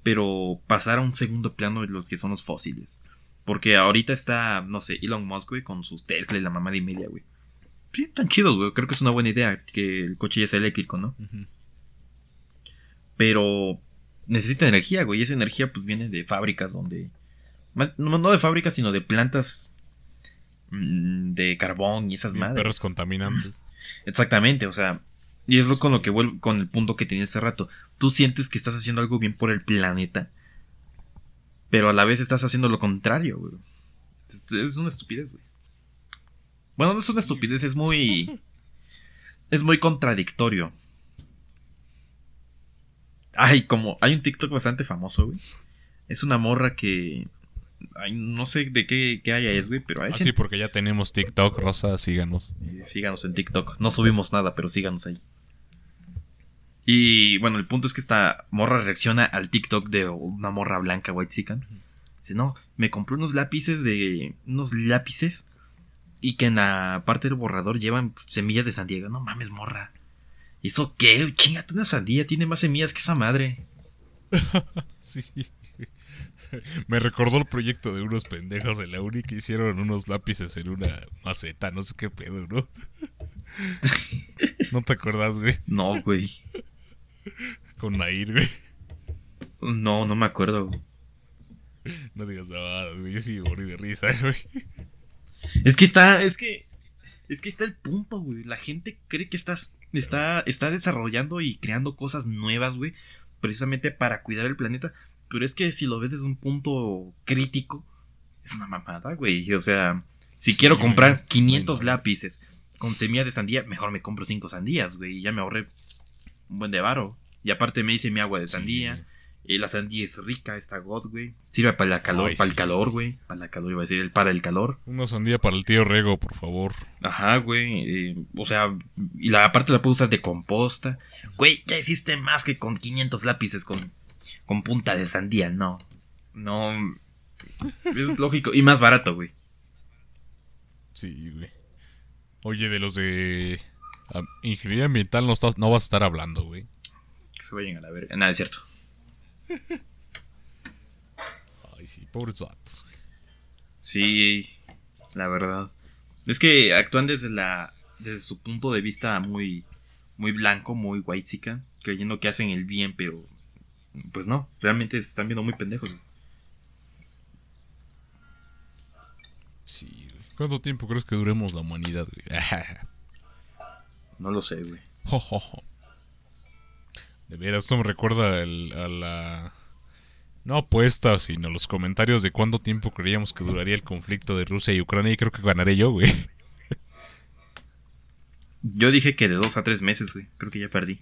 B: Pero pasar a un segundo plano de los que son los fósiles. Porque ahorita está, no sé, Elon Musk, güey, con sus Tesla y la mamá de media, güey. Sí, tan chidos, güey. Creo que es una buena idea que el coche ya sea eléctrico, ¿no? Pero necesita energía, güey. Y esa energía, pues, viene de fábricas donde. no, de fábricas, sino de plantas mm, de carbón y esas madres.
A: Perros contaminantes.
B: Exactamente, o sea. Y es lo con lo que vuelvo con el punto que tenía hace rato. Tú sientes que estás haciendo algo bien por el planeta pero a la vez estás haciendo lo contrario, güey. Es, una estupidez, güey. Bueno, no es una estupidez, es muy. Es muy contradictorio. Ay, como. Hay un TikTok bastante famoso, güey. Es una morra que. Ay, no sé de qué, qué haya es, güey, pero.
A: Ah, sí, porque ya tenemos TikTok, Rosa, síganos.
B: síganos en TikTok. No subimos nada, pero síganos ahí. Y bueno, el punto es que esta morra reacciona al TikTok de una morra blanca, white chican. Dice, no, me compré unos lápices de. unos lápices. Y que en la parte del borrador llevan semillas de sandía. No mames, morra. ¿Y eso qué? Chingate una sandía, tiene más semillas que esa madre.
A: sí. Me recordó el proyecto de unos pendejos de la uni que hicieron unos lápices en una maceta, no sé qué pedo, ¿no? ¿No te acuerdas, güey?
B: No, güey.
A: Con Nair, güey.
B: No, no me acuerdo.
A: No digas nada, güey. Yo sí morí de risa, güey.
B: Es que está, es que. Es que está el punto, güey. La gente cree que estás, está, está desarrollando y creando cosas nuevas, güey. Precisamente para cuidar el planeta. Pero es que si lo ves desde un punto crítico, es una mamada, güey. O sea, si quiero comprar 500 lápices con semillas de sandía, mejor me compro 5 sandías, güey. Y ya me ahorré un buen de varo. Y aparte me hice mi agua de sandía. Y la sandía es rica, está god, güey. Sirve para, la calor, para el calor, güey. Para la calor, iba a decir, el para el calor.
A: Una sandía para el tío Rego, por favor.
B: Ajá, güey. Eh, o sea, y la aparte la puedo usar de composta. Güey, ya hiciste más que con 500 lápices con, con punta de sandía. No. No. Es lógico. Y más barato, güey.
A: Sí, güey. Oye, de los de ingeniería ambiental no, estás, no vas a estar hablando, güey.
B: Que se vayan a la verga. Nada, es cierto.
A: Ay, sí, pobres vatos, güey.
B: Sí, la verdad. Es que actúan desde la desde su punto de vista muy muy blanco, muy white creyendo que hacen el bien, pero pues no, realmente se están viendo muy pendejos.
A: Sí, ¿Cuánto tiempo crees que duremos la humanidad, güey?
B: No lo sé, güey.
A: De veras, esto me recuerda a la... No apuesta, sino los comentarios de cuánto tiempo creíamos que duraría el conflicto de Rusia y Ucrania y creo que ganaré yo, güey.
B: Yo dije que de dos a tres meses, güey. Creo que ya perdí.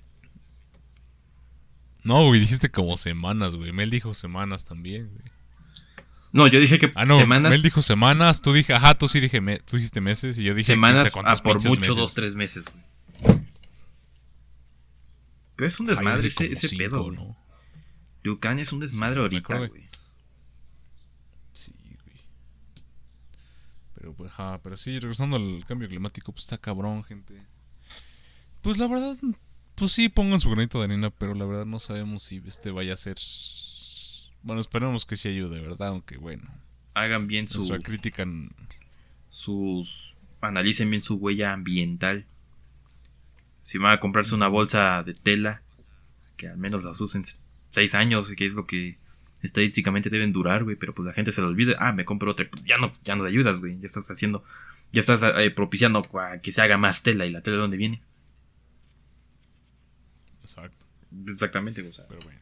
A: No, güey, dijiste como semanas, güey. Mel dijo semanas también, güey.
B: No, yo dije que
A: ah, no, semanas. Mel dijo semanas, tú dije, ajá, tú sí dije, tú dijiste meses y yo dije
B: semanas. Por mucho dos, tres meses, güey. Pero es un desmadre ese, ese pedo, güey. ¿no? es un desmadre ahorita, güey.
A: Sí, güey. Pero, pues, ajá, pero sí, regresando al cambio climático, pues está cabrón, gente. Pues la verdad, pues sí, pongan su granito de arena, pero la verdad no sabemos si este vaya a ser bueno, esperemos que sí ayude, ¿verdad? Aunque bueno.
B: Hagan bien sus.
A: critican.
B: Sus. Analicen bien su huella ambiental. Si van a comprarse una bolsa de tela, que al menos las usen seis años, que es lo que estadísticamente deben durar, güey. Pero pues la gente se lo olvida. Ah, me compro otra. Pues ya no, ya no te ayudas, güey. Ya estás haciendo. Ya estás eh, propiciando que se haga más tela. ¿Y la tela de dónde viene?
A: Exacto.
B: Exactamente, sea.
A: Pero bueno.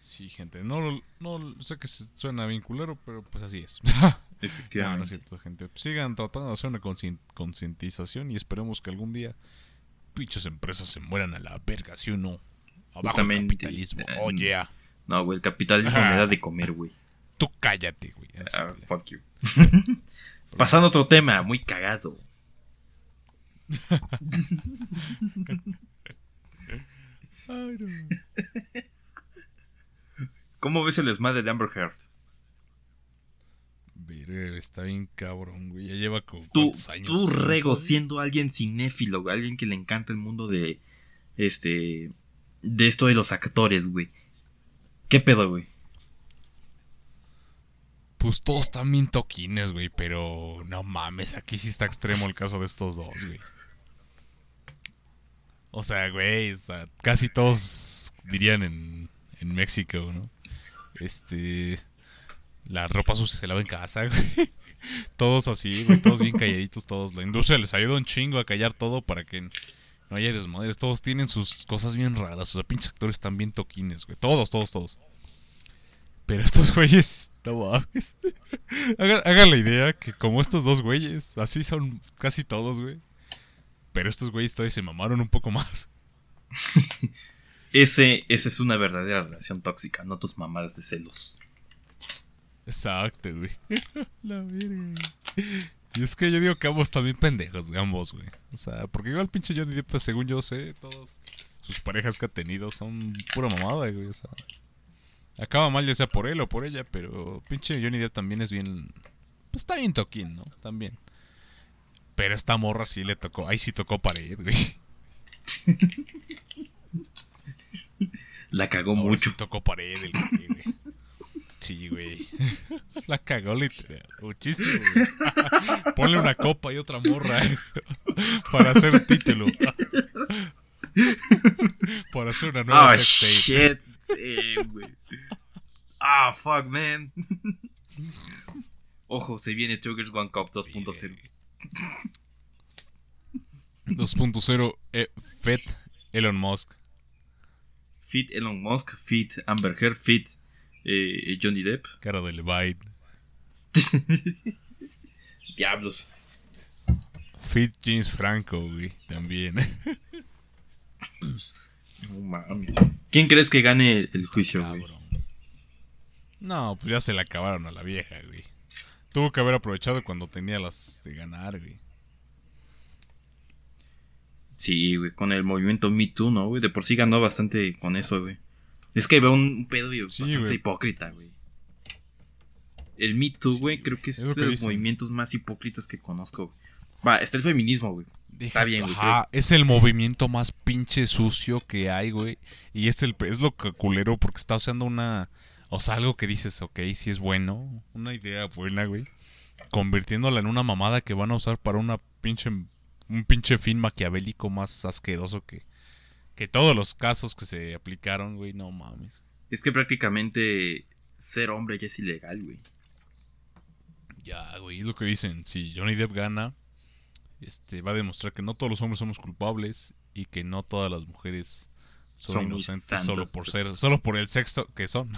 A: Sí, gente. No, no sé que suena bien culero, pero pues así es.
B: Efectivamente. no,
A: no es cierto, gente. Sigan tratando de hacer una concientización y esperemos que algún día pinches empresas se mueran a la verga, ¿sí o no? Abajo el capitalismo. Eh, oh, yeah.
B: No, güey, el capitalismo me da de comer, güey.
A: Tú cállate, güey.
B: Uh, fuck you. Pasando a otro tema, muy cagado. Ay, no. ¿Cómo ves el desmadre de Amber Heard?
A: Está bien cabrón, güey. Ya lleva como
B: tú, años. Tú, Rego, siendo alguien cinéfilo, alguien que le encanta el mundo de. Este. De esto de los actores, güey. ¿Qué pedo, güey?
A: Pues todos están bien toquines, güey. Pero no mames, aquí sí está extremo el caso de estos dos, güey. O sea, güey, o sea, casi todos dirían en, en México, ¿no? Este. La ropa sucia se lava en casa, güey. Todos así, güey. Todos bien calladitos, todos. La industria les ayuda un chingo a callar todo para que no haya desmadres. Todos tienen sus cosas bien raras. O sea, pinches actores están bien toquines, güey. Todos, todos, todos. Pero estos güeyes, no mames. Haga, la idea que como estos dos güeyes, así son casi todos, güey. Pero estos güeyes todavía se mamaron un poco más.
B: Ese, esa es una verdadera relación tóxica, no tus mamadas de celos.
A: Exacto, güey. La Y es que yo digo que ambos también pendejos, ambos, güey. O sea, porque igual pinche Johnny Depp, pues, según yo sé, todas sus parejas que ha tenido son pura mamada, güey. O sea, acaba mal ya sea por él o por ella, pero pinche Johnny Depp también es bien... Pues está bien toquín, ¿no? También. Pero esta morra sí le tocó... Ahí sí tocó pared, güey.
B: La cagó mucho.
A: tocó pared el güey. Sí, güey. La cagó literal. Muchísimo, güey. Ponle una copa y otra morra. Para hacer título. Para hacer una nueva
B: oh, shit. güey. Ah, fuck, man. Ojo, se viene Triggers One Cup 2.0.
A: 2.0 eh, Fed Elon Musk.
B: Fit Elon Musk, Fit Amber Heard, Fit eh, Johnny Depp.
A: Cara de Levine.
B: Diablos.
A: Fit James Franco, güey, también.
B: no mames. ¿Quién crees que gane el juicio, güey?
A: No, pues ya se le acabaron a la vieja, güey. Tuvo que haber aprovechado cuando tenía las de ganar, güey.
B: Sí, güey, con el movimiento Me Too, ¿no, güey? De por sí ganó bastante con eso, güey. Es que veo un pedo bastante hipócrita, güey. El Me Too, güey, creo que es, de los movimientos más hipócritas que conozco. Va, está el feminismo, güey. está bien, güey.
A: Ajá, es el movimiento más pinche sucio que hay, güey. Y es, el, es lo que culero porque está usando una... O sea, algo que dices, ok, si es bueno. Una idea buena, güey. Convirtiéndola en una mamada que van a usar para una pinche un pinche fin maquiavélico más asqueroso que, que todos los casos que se aplicaron, güey, no mames.
B: Es que prácticamente ser hombre ya es ilegal, güey.
A: Ya, güey, es lo que dicen. Si Johnny Depp gana, este, va a demostrar que no todos los hombres somos culpables y que no todas las mujeres son, inocentes solo por ser, solo por el sexo que son.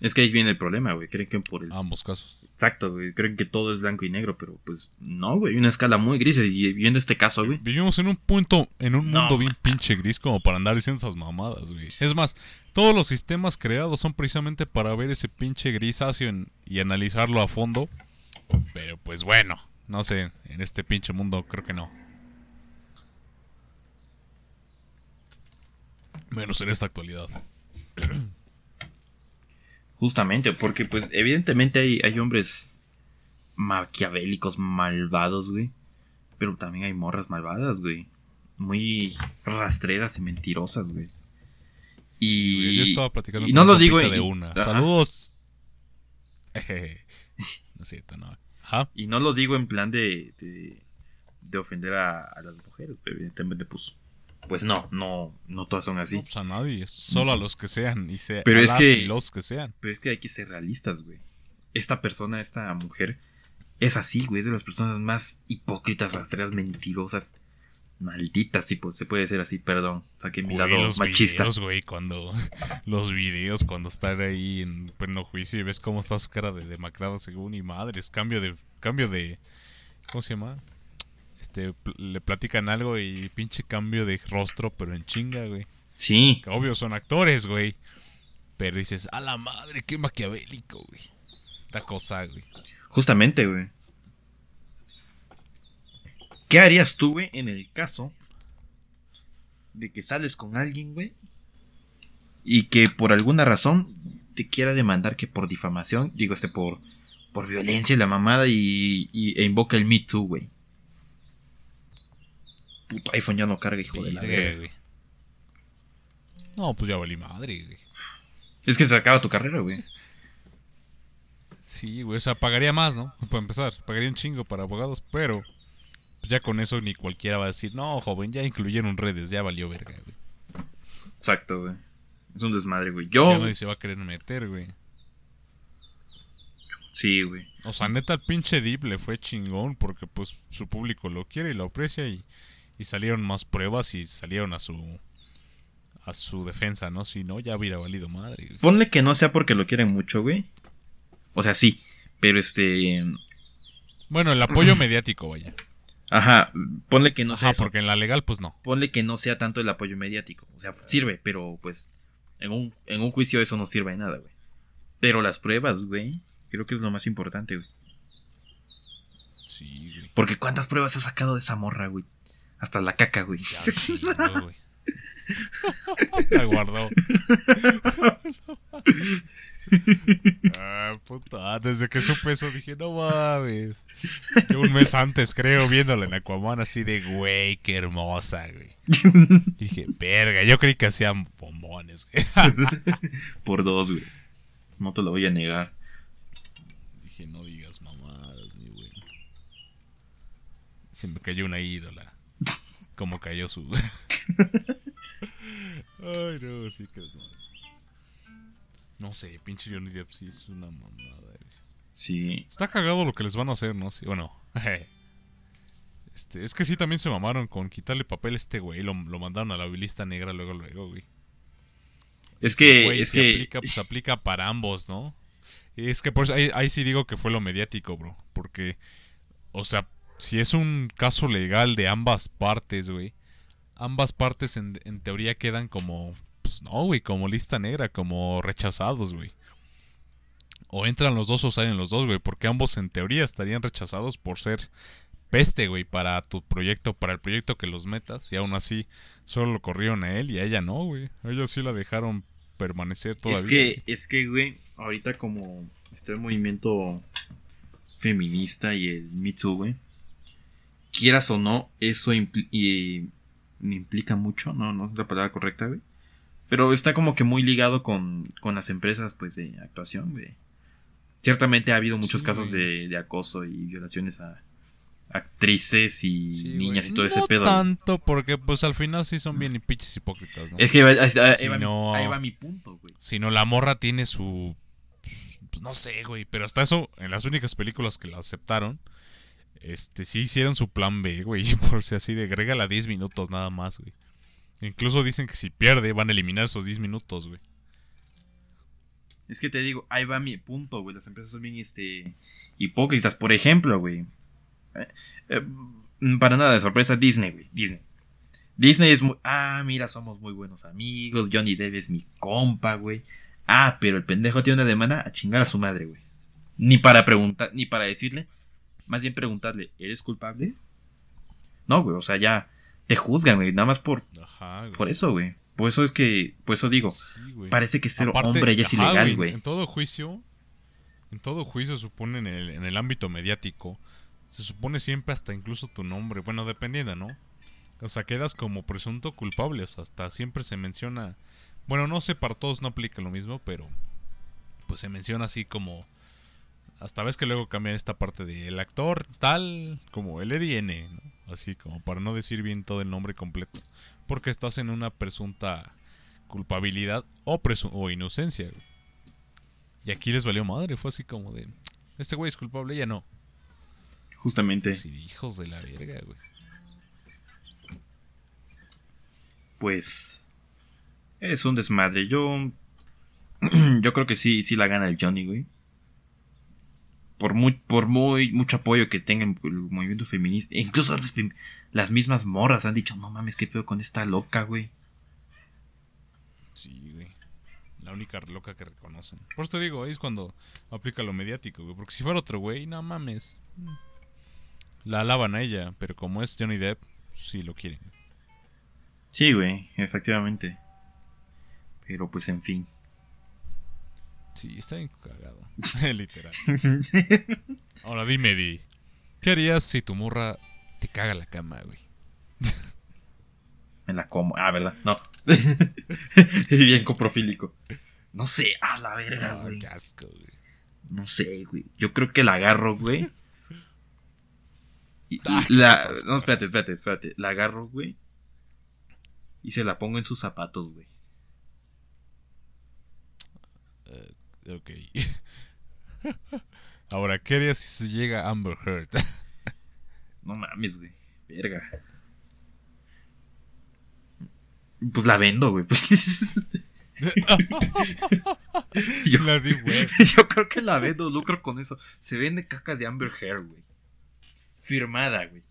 B: Es que ahí viene el problema, güey. Creen que por el.
A: Ambos casos.
B: Exacto, güey. Creen que todo es blanco y negro, pero pues no, güey. Hay una escala muy gris. Y viendo este caso, güey.
A: Vivimos en un punto, en un mundo bien pinche gris como para andar diciendo esas mamadas, güey. Es más, todos los sistemas creados son precisamente para ver ese pinche grisáceo y analizarlo a fondo. Pero pues bueno, no sé, en este pinche mundo creo que no. Menos en esta actualidad.
B: Justamente, porque pues evidentemente hay, hay hombres maquiavélicos, malvados, güey. Pero también hay morras malvadas, güey. Muy rastreras y mentirosas, güey. Y,
A: yo estaba platicando
B: y no lo digo
A: de una. Saludos. no es cierto, no.
B: Y no lo digo en plan de, de, ofender a, las mujeres, evidentemente, pues pues no, no, no todas son así.
A: No, pues a nadie, solo a los que sean y sea,
B: pero es que,
A: los que sean.
B: Pero es que hay que ser realistas, güey. Esta persona, esta mujer, es así, güey, es de las personas más hipócritas, rastreras, mentirosas, malditas, si se puede decir así, perdón, saqué mi lado
A: los
B: machista.
A: Videos, güey, cuando los videos cuando están ahí en pleno juicio y ves cómo está su cara de demacrada según y madres, cambio de cambio de ¿cómo se llama? Este, le platican algo y pinche cambio de rostro, pero en chinga, güey.
B: Sí.
A: Que obvio son actores, güey. Pero dices, a la madre, qué maquiavélico, güey. Esta cosa, güey.
B: Justamente, güey. ¿Qué harías tú, güey, en el caso de que sales con alguien, güey? Y que por alguna razón te quiera demandar que por difamación, digo, este, por, por violencia y la mamada y, y e invoca el Me Too, güey puto iPhone ya no carga, hijo de la verga.
A: No, pues ya valí madre, güey.
B: Es que se acaba tu carrera, güey.
A: Sí, güey, o sea, pagaría más, ¿no? Para empezar, pagaría un chingo para abogados, pero pues ya con eso ni cualquiera va a decir, no, joven, ya incluyeron redes, ya valió verga, güey.
B: Exacto, güey. Es un desmadre, güey. Yo.
A: Ya nadie se va a querer meter, güey.
B: Sí, güey.
A: O sea, neta, el pinche Deep le fue chingón porque, pues, su público lo quiere y lo aprecia y y salieron más pruebas y salieron a su a su defensa, ¿no? Si no, ya hubiera valido madre.
B: Ponle que no sea porque lo quieren mucho, güey. O sea, sí, pero este...
A: Bueno, el apoyo mediático, vaya.
B: Ajá, ponle que no
A: Ajá, sea... porque en la legal, pues no.
B: Ponle que no sea tanto el apoyo mediático. O sea, sirve, pero pues en un, en un juicio eso no sirve de nada, güey. Pero las pruebas, güey, creo que es lo más importante, güey.
A: Sí, güey.
B: Porque ¿cuántas pruebas ha sacado de esa morra, güey? Hasta la caca, güey. Ya,
A: güey. la guardó. ah, puta. Desde que supe eso dije, no mames. un mes antes, creo, viéndola en Aquaman, así de, güey, qué hermosa, güey. dije, verga, yo creí que hacían bombones, güey.
B: Por dos, güey. No te lo voy a negar.
A: Dije, no digas mamadas, mi güey. Se me cayó una ídola. Como cayó su. Ay, no, sí que. No sé, pinche Johnny Depp sí es una mamada.
B: Sí.
A: Está cagado lo que les van a hacer, ¿no? Sí, bueno. Este, es que sí también se mamaron con quitarle papel a este güey. Lo, lo mandaron a la lista negra luego, luego, güey.
B: Es que. es que...
A: Aplica, pues aplica para ambos, ¿no? Es que por eso ahí, ahí sí digo que fue lo mediático, bro. Porque. O sea, si es un caso legal de ambas partes, güey, ambas partes en, teoría quedan como, pues no, güey, como lista negra, como rechazados, güey. O entran los dos o salen los dos, güey, porque ambos en teoría estarían rechazados por ser peste, güey, para tu proyecto, para el proyecto que los metas, y aún así solo lo corrieron a él y a ella no, güey. Ellos sí la dejaron permanecer todavía.
B: Es que, es que, güey, ahorita como este movimiento feminista y el Me Too, güey, quieras o no, eso implica mucho, no, no es la palabra correcta, güey. Pero está como que muy ligado con, las empresas, pues, de actuación, güey. Ciertamente ha habido muchos casos de, acoso y violaciones a actrices y niñas y todo ese pedo.
A: No tanto, porque pues al final sí son bien pinches hipócritas, ¿no?
B: Es que ahí, va, mi punto, güey.
A: Si no, la morra tiene su... Pues no sé, güey, pero hasta eso, en las únicas películas que la aceptaron, este, sí hicieron su plan B, güey. Por si así de agrégala 10 minutos nada más, güey. Incluso dicen que si pierde van a eliminar esos 10 minutos, güey.
B: Es que te digo, ahí va mi punto, güey. Las empresas son bien este, hipócritas. Por ejemplo, güey. Eh, eh, para nada de sorpresa, Disney, güey. Disney. Disney es muy. Ah, mira, somos muy buenos amigos. Johnny Depp es mi compa, güey. Ah, pero el pendejo tiene una demanda a chingar a su madre, güey. Ni para preguntar, ni para decirle. Más bien preguntarle, ¿eres culpable? No, güey, o sea, ya te juzgan, güey. Nada más por. Por eso, güey. Por eso es que. Por eso digo. parece que ser hombre ya es ilegal, güey.
A: En todo juicio. En todo juicio, supone en el, en el ámbito mediático. Se supone siempre hasta incluso tu nombre. Bueno, dependiendo, ¿no? O sea, quedas como presunto culpable. O sea, hasta siempre se menciona. Bueno, no sé, para todos no aplica lo mismo, pero. Pues se menciona así como. Hasta ves que luego cambian esta parte de el actor tal como el N, ¿no? Así como para no decir bien todo el nombre completo. Porque estás en una presunta culpabilidad o, o inocencia. Y aquí les valió madre. Fue así como de. Este güey es culpable, ya no.
B: Justamente.
A: Sí, hijos de la verga, güey.
B: Pues. Es un desmadre. Yo. yo creo que sí, sí la gana el Johnny, güey. Por muy, por muy mucho apoyo que tenga el movimiento feminista. E incluso las, mismas morras han dicho, no mames, qué pedo con esta loca, güey.
A: Sí, güey. La única loca que reconocen. Por eso te digo, ahí es cuando aplica lo mediático, güey. Porque si fuera otro güey, no mames. La alaban a ella, pero como es Johnny Depp, sí lo quieren.
B: Sí, güey, efectivamente. Pero pues en fin.
A: Sí, está bien cagado. Literal. Ahora dime, Di. ¿Qué harías si tu morra te caga la cama, güey?
B: Me la como. Ah, ¿verdad? No. es bien coprofílico. No sé, a la verga, güey. qué asco, güey. No sé, güey. Yo creo que la agarro, güey. Ah, la, no, espérate, espérate, espérate. La agarro, güey. Y se la pongo en sus zapatos, güey.
A: Ok. Ahora, ¿qué harías si se llega Amber Heard?
B: no mames, güey. Verga. Pues la vendo, güey. Pues... yo, la di, güey. yo creo que la vendo, lucro con eso. Se vende caca de Amber Heard, güey. Firmada, güey.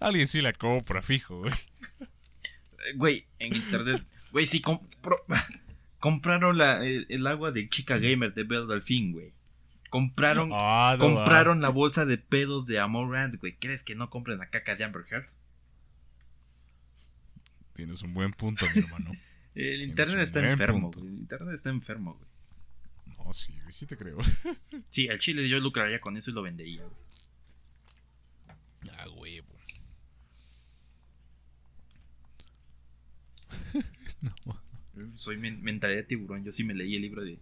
A: Alguien sí la compra, fijo, güey.
B: Güey, en internet. Güey, sí, compraron la, el, agua de Chica Gamer de Belle Delfín, güey. Compraron, ah, compraron la bolsa de pedos de Amorant, güey. ¿Crees que no compren la caca de Amber Heard?
A: Tienes un buen punto, mi hermano.
B: el internet está enfermo, güey. El internet está enfermo, güey.
A: No, sí, sí te creo.
B: sí, al chile yo lucraría con eso y lo vendería, güey.
A: Ah, huevo.
B: No. Soy mentalidad de tiburón. Yo sí me leí el libro de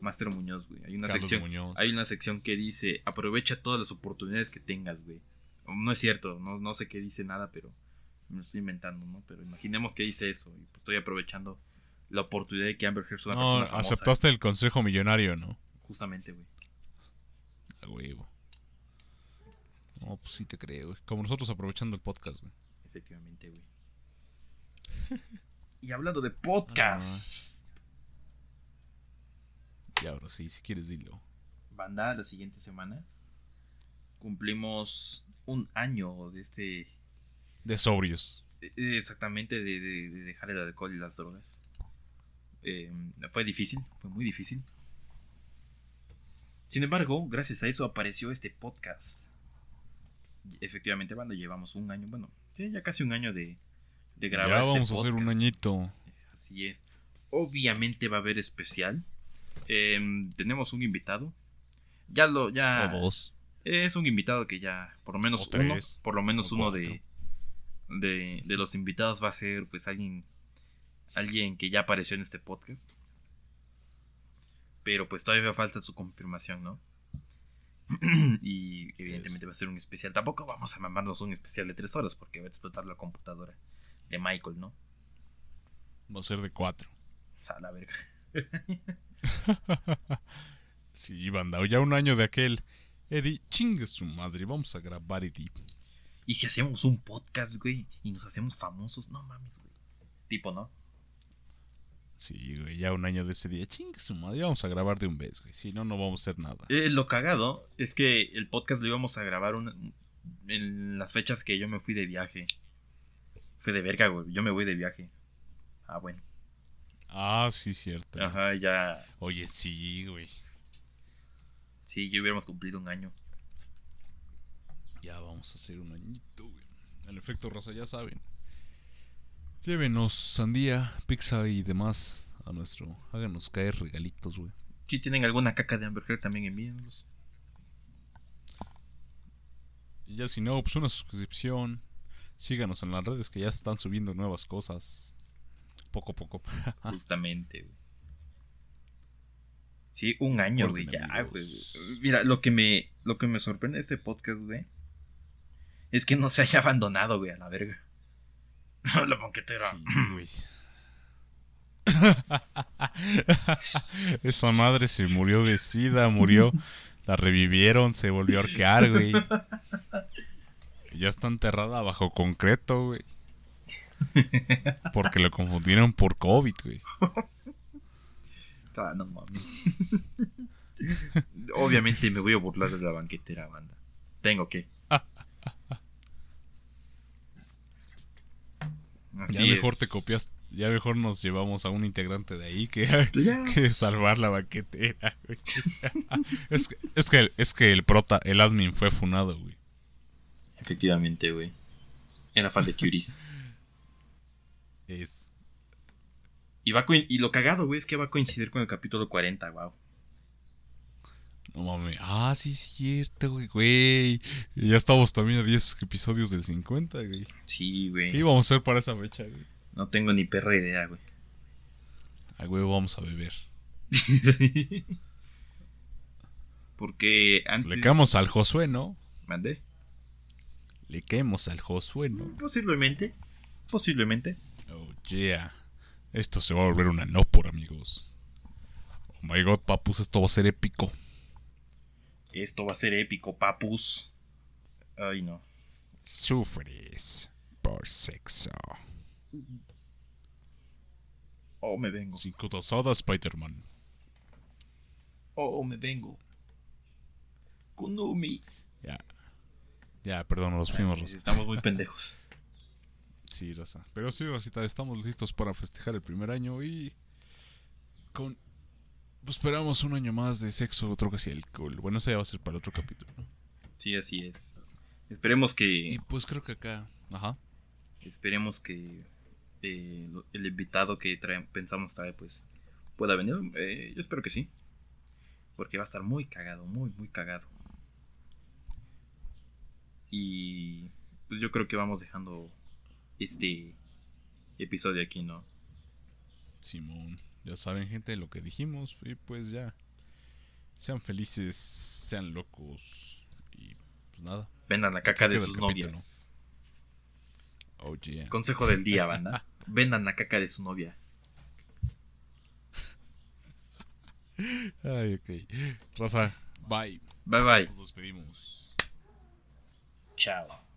B: Master Muñoz, güey. Hay una sección. Hay una sección que dice aprovecha todas las oportunidades que tengas, güey. No es cierto, no, no sé qué dice nada, pero me lo estoy inventando, ¿no? Pero imaginemos que dice eso. Y pues estoy aprovechando la oportunidad de que Amber Heard es una
A: no, aceptaste el consejo millonario, ¿no?
B: Justamente, güey.
A: A huevo. No, pues sí te creo, güey. Como nosotros aprovechando el podcast, güey.
B: Efectivamente, güey. Y hablando de podcast.
A: Y ahora sí, si quieres dilo.
B: Banda, la siguiente semana cumplimos un año de este...
A: De sobrios.
B: Eh, exactamente, de, dejar el alcohol y las drogas. Eh, fue difícil, fue muy difícil. Sin embargo, gracias a eso apareció este podcast. Efectivamente, banda, llevamos un año, bueno, ya casi un año de, de grabar.
A: Ya este vamos a hacer un añito.
B: Así es. Obviamente va a haber especial. Em, tenemos un invitado. Ya lo, ya.
A: dos.
B: Es un invitado que ya, por lo menos uno, por lo menos uno de, de, de, los invitados va a ser, pues, alguien, alguien que ya apareció en este podcast. Pero pues todavía falta su confirmación, ¿no? y evidentemente va a ser un especial. Tampoco vamos a mamarnos un especial de tres horas porque va a explotar la computadora de Michael, ¿no?
A: Va a ser de cuatro.
B: O sea, la verga.
A: sí, banda, ya un año de aquel. Eddie, chingue su madre, vamos a grabar Eddie.
B: Y si hacemos un podcast, güey, y nos hacemos famosos, no mames, güey. Tipo, ¿no?
A: Sí, güey, ya un año de ese día. Chingue su madre, vamos a grabar de un vez, güey. Si no, no vamos a hacer nada.
B: Eh, lo cagado es que el podcast lo íbamos a grabar en las fechas que yo me fui de viaje. Fue de verga, güey. Yo me voy de viaje. Ah, bueno.
A: Ah, sí, cierto.
B: Ajá, ya.
A: Oye, sí, güey.
B: Sí, ya hubiéramos cumplido un año.
A: Ya vamos a hacer un añito, güey. En efecto, Rosa, ya saben. Llévenos sandía, pizza y demás a nuestro. Háganos caer regalitos, güey.
B: Si tienen alguna caca de hamburguesa, también envíenlos.
A: Y ya si no, pues una suscripción. Síganos en las redes que ya están subiendo nuevas cosas. Poco a poco.
B: Justamente, güey. Sí, un año, güey, ya, güey. Mira, lo que me lo que me sorprende de este podcast, güey, es que no se haya abandonado, güey, a la verga. la banquetera.
A: Esa madre se murió de sida, murió. La revivieron, se volvió a arquear, güey. Ya está enterrada bajo concreto, güey. Porque lo confundieron por COVID, güey.
B: Ah, no mames. Obviamente me voy a burlar de la banquetera, banda. Tengo que.
A: ya mejor te copias, ya mejor nos llevamos a un integrante de ahí que, que salvar la baquetera. es, que, es, que, es que el prota, el admin fue funado, güey.
B: Efectivamente, güey. Era fan de Cuties.
A: es.
B: Y, va y lo cagado, güey, es que va a coincidir con el capítulo 40, wow.
A: No mames. Ah, sí, es cierto, güey, güey. Ya estamos también a 10 episodios del 50, güey.
B: Sí, güey.
A: ¿Qué íbamos a hacer para esa fecha, güey?
B: No tengo ni perra idea, güey.
A: Ay, güey, vamos a beber.
B: Porque
A: antes... Le quedamos al Josué, ¿no?
B: ¿Mande?
A: Quedemos al Josué, ¿no?
B: Posiblemente. Posiblemente.
A: Oh, yeah. Esto se va a volver una no por amigos. Oh my god, papus, esto va a ser épico.
B: Esto va a ser épico, papus. Ay, no.
A: Sufres por sexo.
B: Oh, me vengo.
A: Cinco dosadas, Spider-Man.
B: Oh, me vengo. Kunumi.
A: Ya. Ya, perdón, los fuimos,
B: Estamos muy pendejos.
A: Sí, Rosa. Pero sí, Rosita, estamos listos para festejar el primer año y. Con pues esperamos un año más de sexo, otro que el alcohol. Bueno, eso ya va a ser para otro capítulo, ¿no?
B: Sí, así es. Esperemos que.
A: Y pues creo que acá. Ajá.
B: Esperemos que eh, el invitado que pensamos traer, pues pueda venir. Eh, yo espero que sí. Porque va a estar muy cagado, muy, muy cagado. Y pues yo creo que vamos dejando este episodio aquí, ¿no?
A: Simón. Ya saben, gente, lo que dijimos. Y pues ya. Sean felices, sean locos. Y pues nada.
B: Vendan la caca de sus novias.
A: Oh, yeah.
B: Consejo del día, banda. Vendan la caca de su novia.
A: Ay, ok. Rosa, bye.
B: Bye bye.
A: Nos despedimos.
B: Ciao.